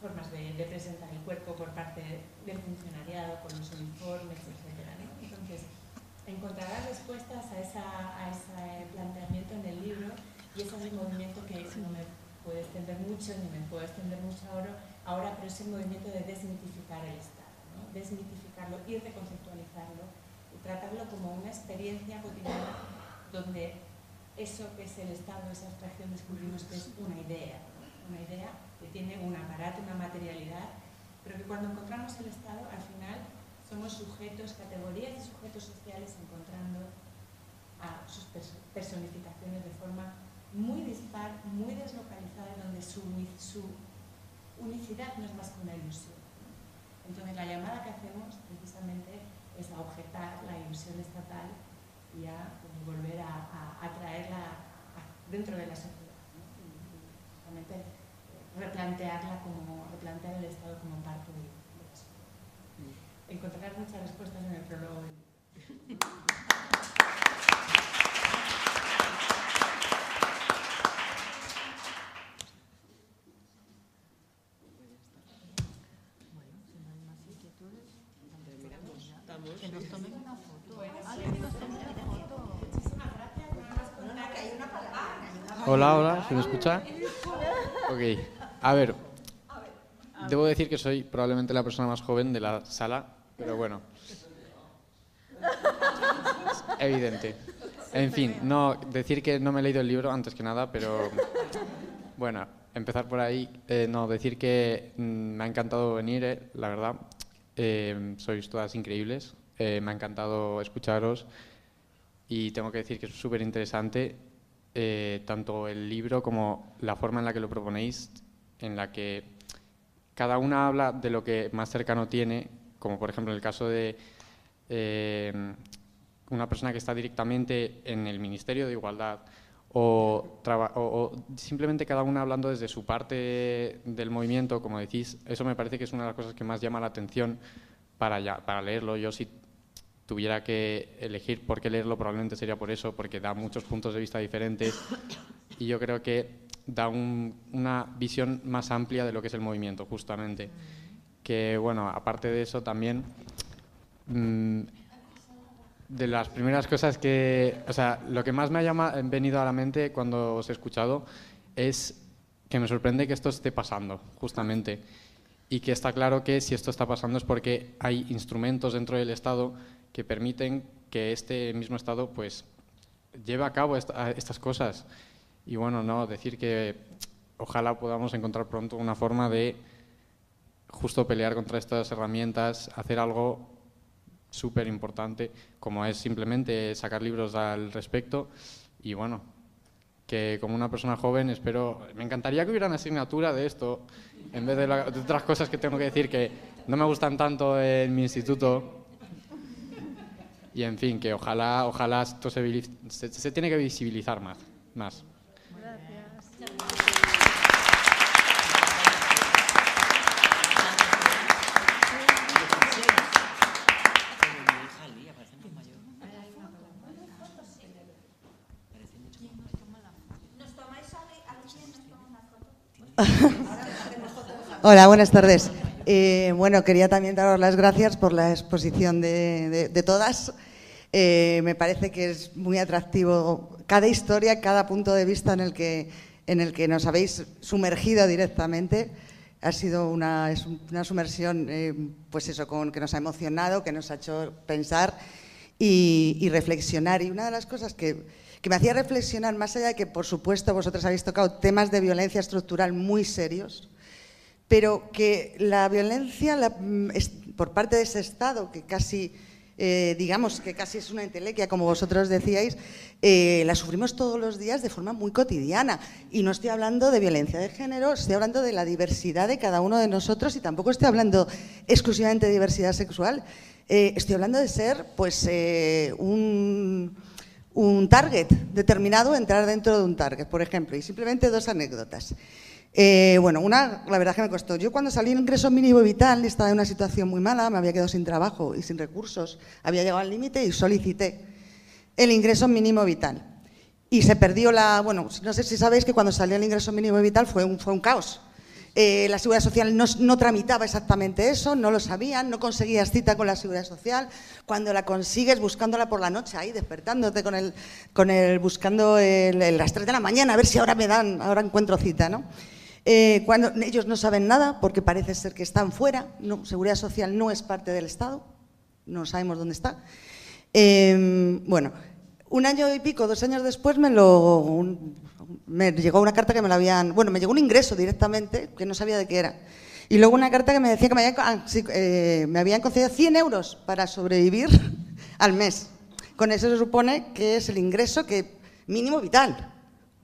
formas de, de, presentar el cuerpo por parte del funcionariado, con los uniformes, etc. ¿no? Entonces, encontrarás respuestas a, a ese planteamiento en el libro y ese es el movimiento que no me puedo extender mucho, ni me puedo extender mucho ahora, ahora pero es el movimiento de desmitificar el Estado, ¿no? desmitificarlo y reconceptualizarlo y tratarlo como una experiencia cotidiana donde eso que es el Estado, esa abstracción, descubrimos que es una idea, una idea que tiene un aparato, una materialidad, pero que cuando encontramos el Estado, al final somos sujetos, categorías de sujetos sociales encontrando a sus personificaciones de forma muy dispar, muy deslocalizada, donde su, su unicidad no es más que una ilusión. Entonces la llamada que hacemos precisamente es a objetar la ilusión estatal y a pues, volver a, a, traerla dentro de la sociedad. ¿no? Eh, replantearla como, replantear el Estado como parte de, de la sociedad. Encontrarás muchas respuestas en el prólogo. Hola, hola, ¿se me escucha? Ok, a ver, debo decir que soy probablemente la persona más joven de la sala, pero bueno. Evidente. En fin, no decir que no me he leído el libro antes que nada, pero bueno, empezar por ahí. Eh, no, decir que mm, me ha encantado venir, eh, la verdad. Eh, sois todas increíbles. me ha encantado escucharos y tengo que decir que es súper interesante eh, tanto el libro como la forma en la que lo proponéis, en la que cada una habla de lo que más cercano tiene, como por ejemplo en el caso de eh, una persona que está directamente en el Ministerio de Igualdad o, o simplemente cada una hablando desde su parte del movimiento, como decís, eso me parece que es una de las cosas que más llama la atención para, ya- para leerlo. Yo si tuviera que elegir por qué leerlo, probablemente sería por eso, porque da muchos puntos de vista diferentes y yo creo que da un- una visión más amplia de lo que es el movimiento, justamente. Que, bueno, aparte de eso también, mm, de las primeras cosas que, o sea, lo que más me ha llama- venido a la mente cuando os he escuchado es que me sorprende que esto esté pasando, justamente. Y que está claro que si esto está pasando es porque hay instrumentos dentro del Estado que permiten que este mismo Estado pues lleve a cabo estas cosas. Y bueno, no, decir que ojalá podamos encontrar pronto una forma de justo pelear contra estas herramientas, hacer algo súper importante, como es simplemente sacar libros al respecto. Y bueno, que como una persona joven espero, me encantaría que hubiera una asignatura de esto, en vez de, la- de otras cosas que tengo que decir que no me gustan tanto en mi instituto. Y en fin, que ojalá, ojalá esto se, se, tiene que visibilizar más. más. Hola, buenas tardes. Eh, bueno, quería también daros las gracias por la exposición de, todas. Eh, me parece que es muy atractivo cada historia, cada punto de vista en el que, en el que nos habéis sumergido directamente. Ha sido una, es una sumersión, eh, pues eso, con, que nos ha emocionado, que nos ha hecho pensar y, y reflexionar. Y una de las cosas que, que me hacía reflexionar, más allá de que, por supuesto, vosotros habéis tocado temas de violencia estructural muy serios, pero que la violencia mm, por parte de ese Estado, que casi, eh, digamos, que casi es una entelequia, como vosotros decíais, eh, la sufrimos todos los días de forma muy cotidiana. Y no estoy hablando de violencia de género, estoy hablando de la diversidad de cada uno de nosotros y tampoco estoy hablando exclusivamente de diversidad sexual. Eh, estoy hablando de ser, pues, un target determinado, entrar dentro de un target, por ejemplo. Y simplemente dos anécdotas. Eh, bueno, una, la verdad que me costó. Yo cuando salí en ingreso mínimo vital estaba en una situación muy mala, me había quedado sin trabajo y sin recursos, había llegado al límite y solicité el ingreso mínimo vital. Y se perdió la, bueno, no sé si sabéis que cuando salió el ingreso mínimo vital fue un, caos. Eh, la Seguridad Social no, no tramitaba exactamente eso, no lo sabían, no conseguías cita con la Seguridad Social. Cuando la consigues buscándola por la noche, ahí despertándote con el, con el buscando el- el- las 3 de la mañana, a ver si ahora me dan, ahora encuentro cita, ¿no? Eh, cuando ellos no saben nada porque parece ser que están fuera, Seguridad Social no es parte del Estado, no sabemos dónde está. Eh, bueno, un año y pico, dos años después, me lo llegó una carta que me la habían, bueno, me llegó un ingreso directamente que no sabía de qué era. Y luego una carta que me decía que me habían, ah, eh, concedido 100 euros para sobrevivir al mes. Con eso se supone que es el ingreso que mínimo vital.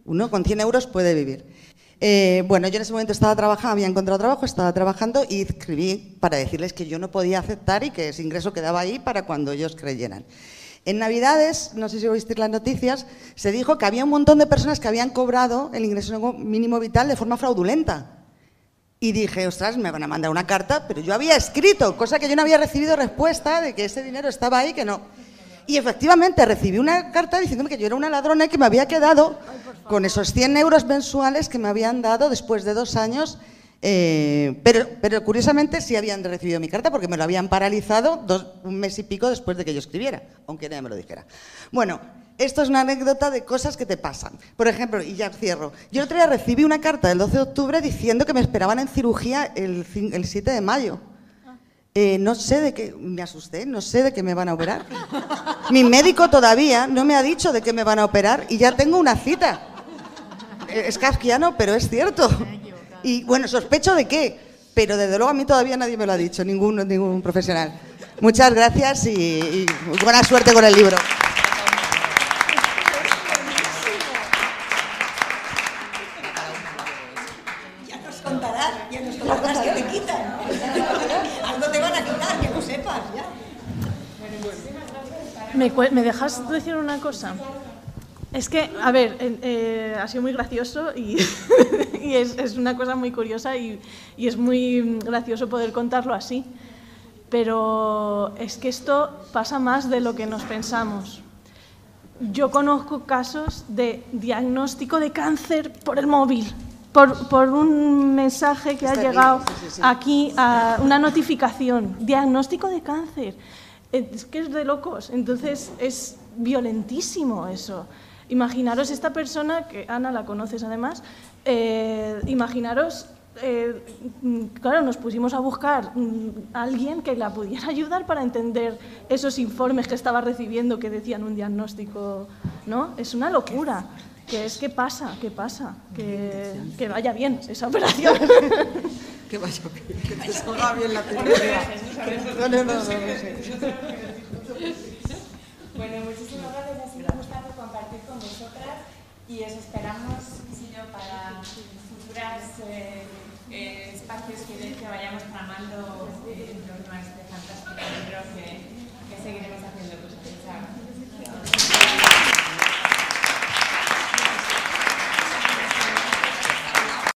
Uno con 100 euros puede vivir. Eh, bueno, yo en ese momento estaba trabajando, había encontrado trabajo, estaba trabajando y escribí para decirles que yo no podía aceptar y que ese ingreso quedaba ahí para cuando ellos creyeran. En Navidades, no sé si oísteis las noticias, se dijo que había un montón de personas que habían cobrado el ingreso mínimo vital de forma fraudulenta. Y dije, ostras, me van a mandar una carta, pero yo había escrito, cosa que yo no había recibido respuesta de que ese dinero estaba ahí, que no. Y efectivamente recibí una carta diciéndome que yo era una ladrona y que me había quedado con esos 100 euros mensuales que me habían dado después de dos años. eh, pero, pero curiosamente sí habían recibido mi carta porque me lo habían paralizado dos- un mes y pico después de que yo escribiera, aunque nadie me lo dijera. Bueno, esto es una anécdota de cosas que te pasan. Por ejemplo, y ya cierro, yo el otro día recibí una carta del 12 de octubre diciendo que me esperaban en cirugía el, el 7 de mayo. Eh, no sé de qué, me asusté, no sé de qué me van a operar. Mi médico todavía no me ha dicho de qué me van a operar y ya tengo una cita. Eh, es kafkiano, pero es cierto. Y bueno, sospecho de qué, pero desde luego a mí todavía nadie me lo ha dicho, ningún, ningún profesional. Muchas gracias y, buena suerte con el libro. Ya nos contarás, ya nos contarás que te quitan. Algo te van a quitar, que lo sepas, ¿Me, ¿Me dejas decir una cosa? Es que, a ver, eh, eh, ha sido muy gracioso y, y es, es una cosa muy curiosa y, y es muy gracioso poder contarlo así. Pero es que esto pasa más de lo que nos pensamos. Yo conozco casos de diagnóstico de cáncer por el móvil, por, por un mensaje que ha llegado bien, sí, sí, sí. aquí, a una notificación, diagnóstico de cáncer. Es que es de locos, entonces es violentísimo eso. Imaginaros esta persona, que Ana la conoces además, eh, imaginaros, eh, mm, claro, nos pusimos a buscar mm, a alguien que la pudiera ayudar para entender esos informes que estaba recibiendo que decían un diagnóstico, ¿no? Es una locura. Que es que pasa, que pasa, que, que vaya bien esa operación. Que vaya bien, que te salga bien la cirugía. No, no, no, no, no sé. Bueno, muchísimas gracias con vosotras y os esperamos, sino para futuras eh, eh, espacios que, que vayamos tramando en torno a este fantástico que, seguiremos haciendo. Pues, Chao.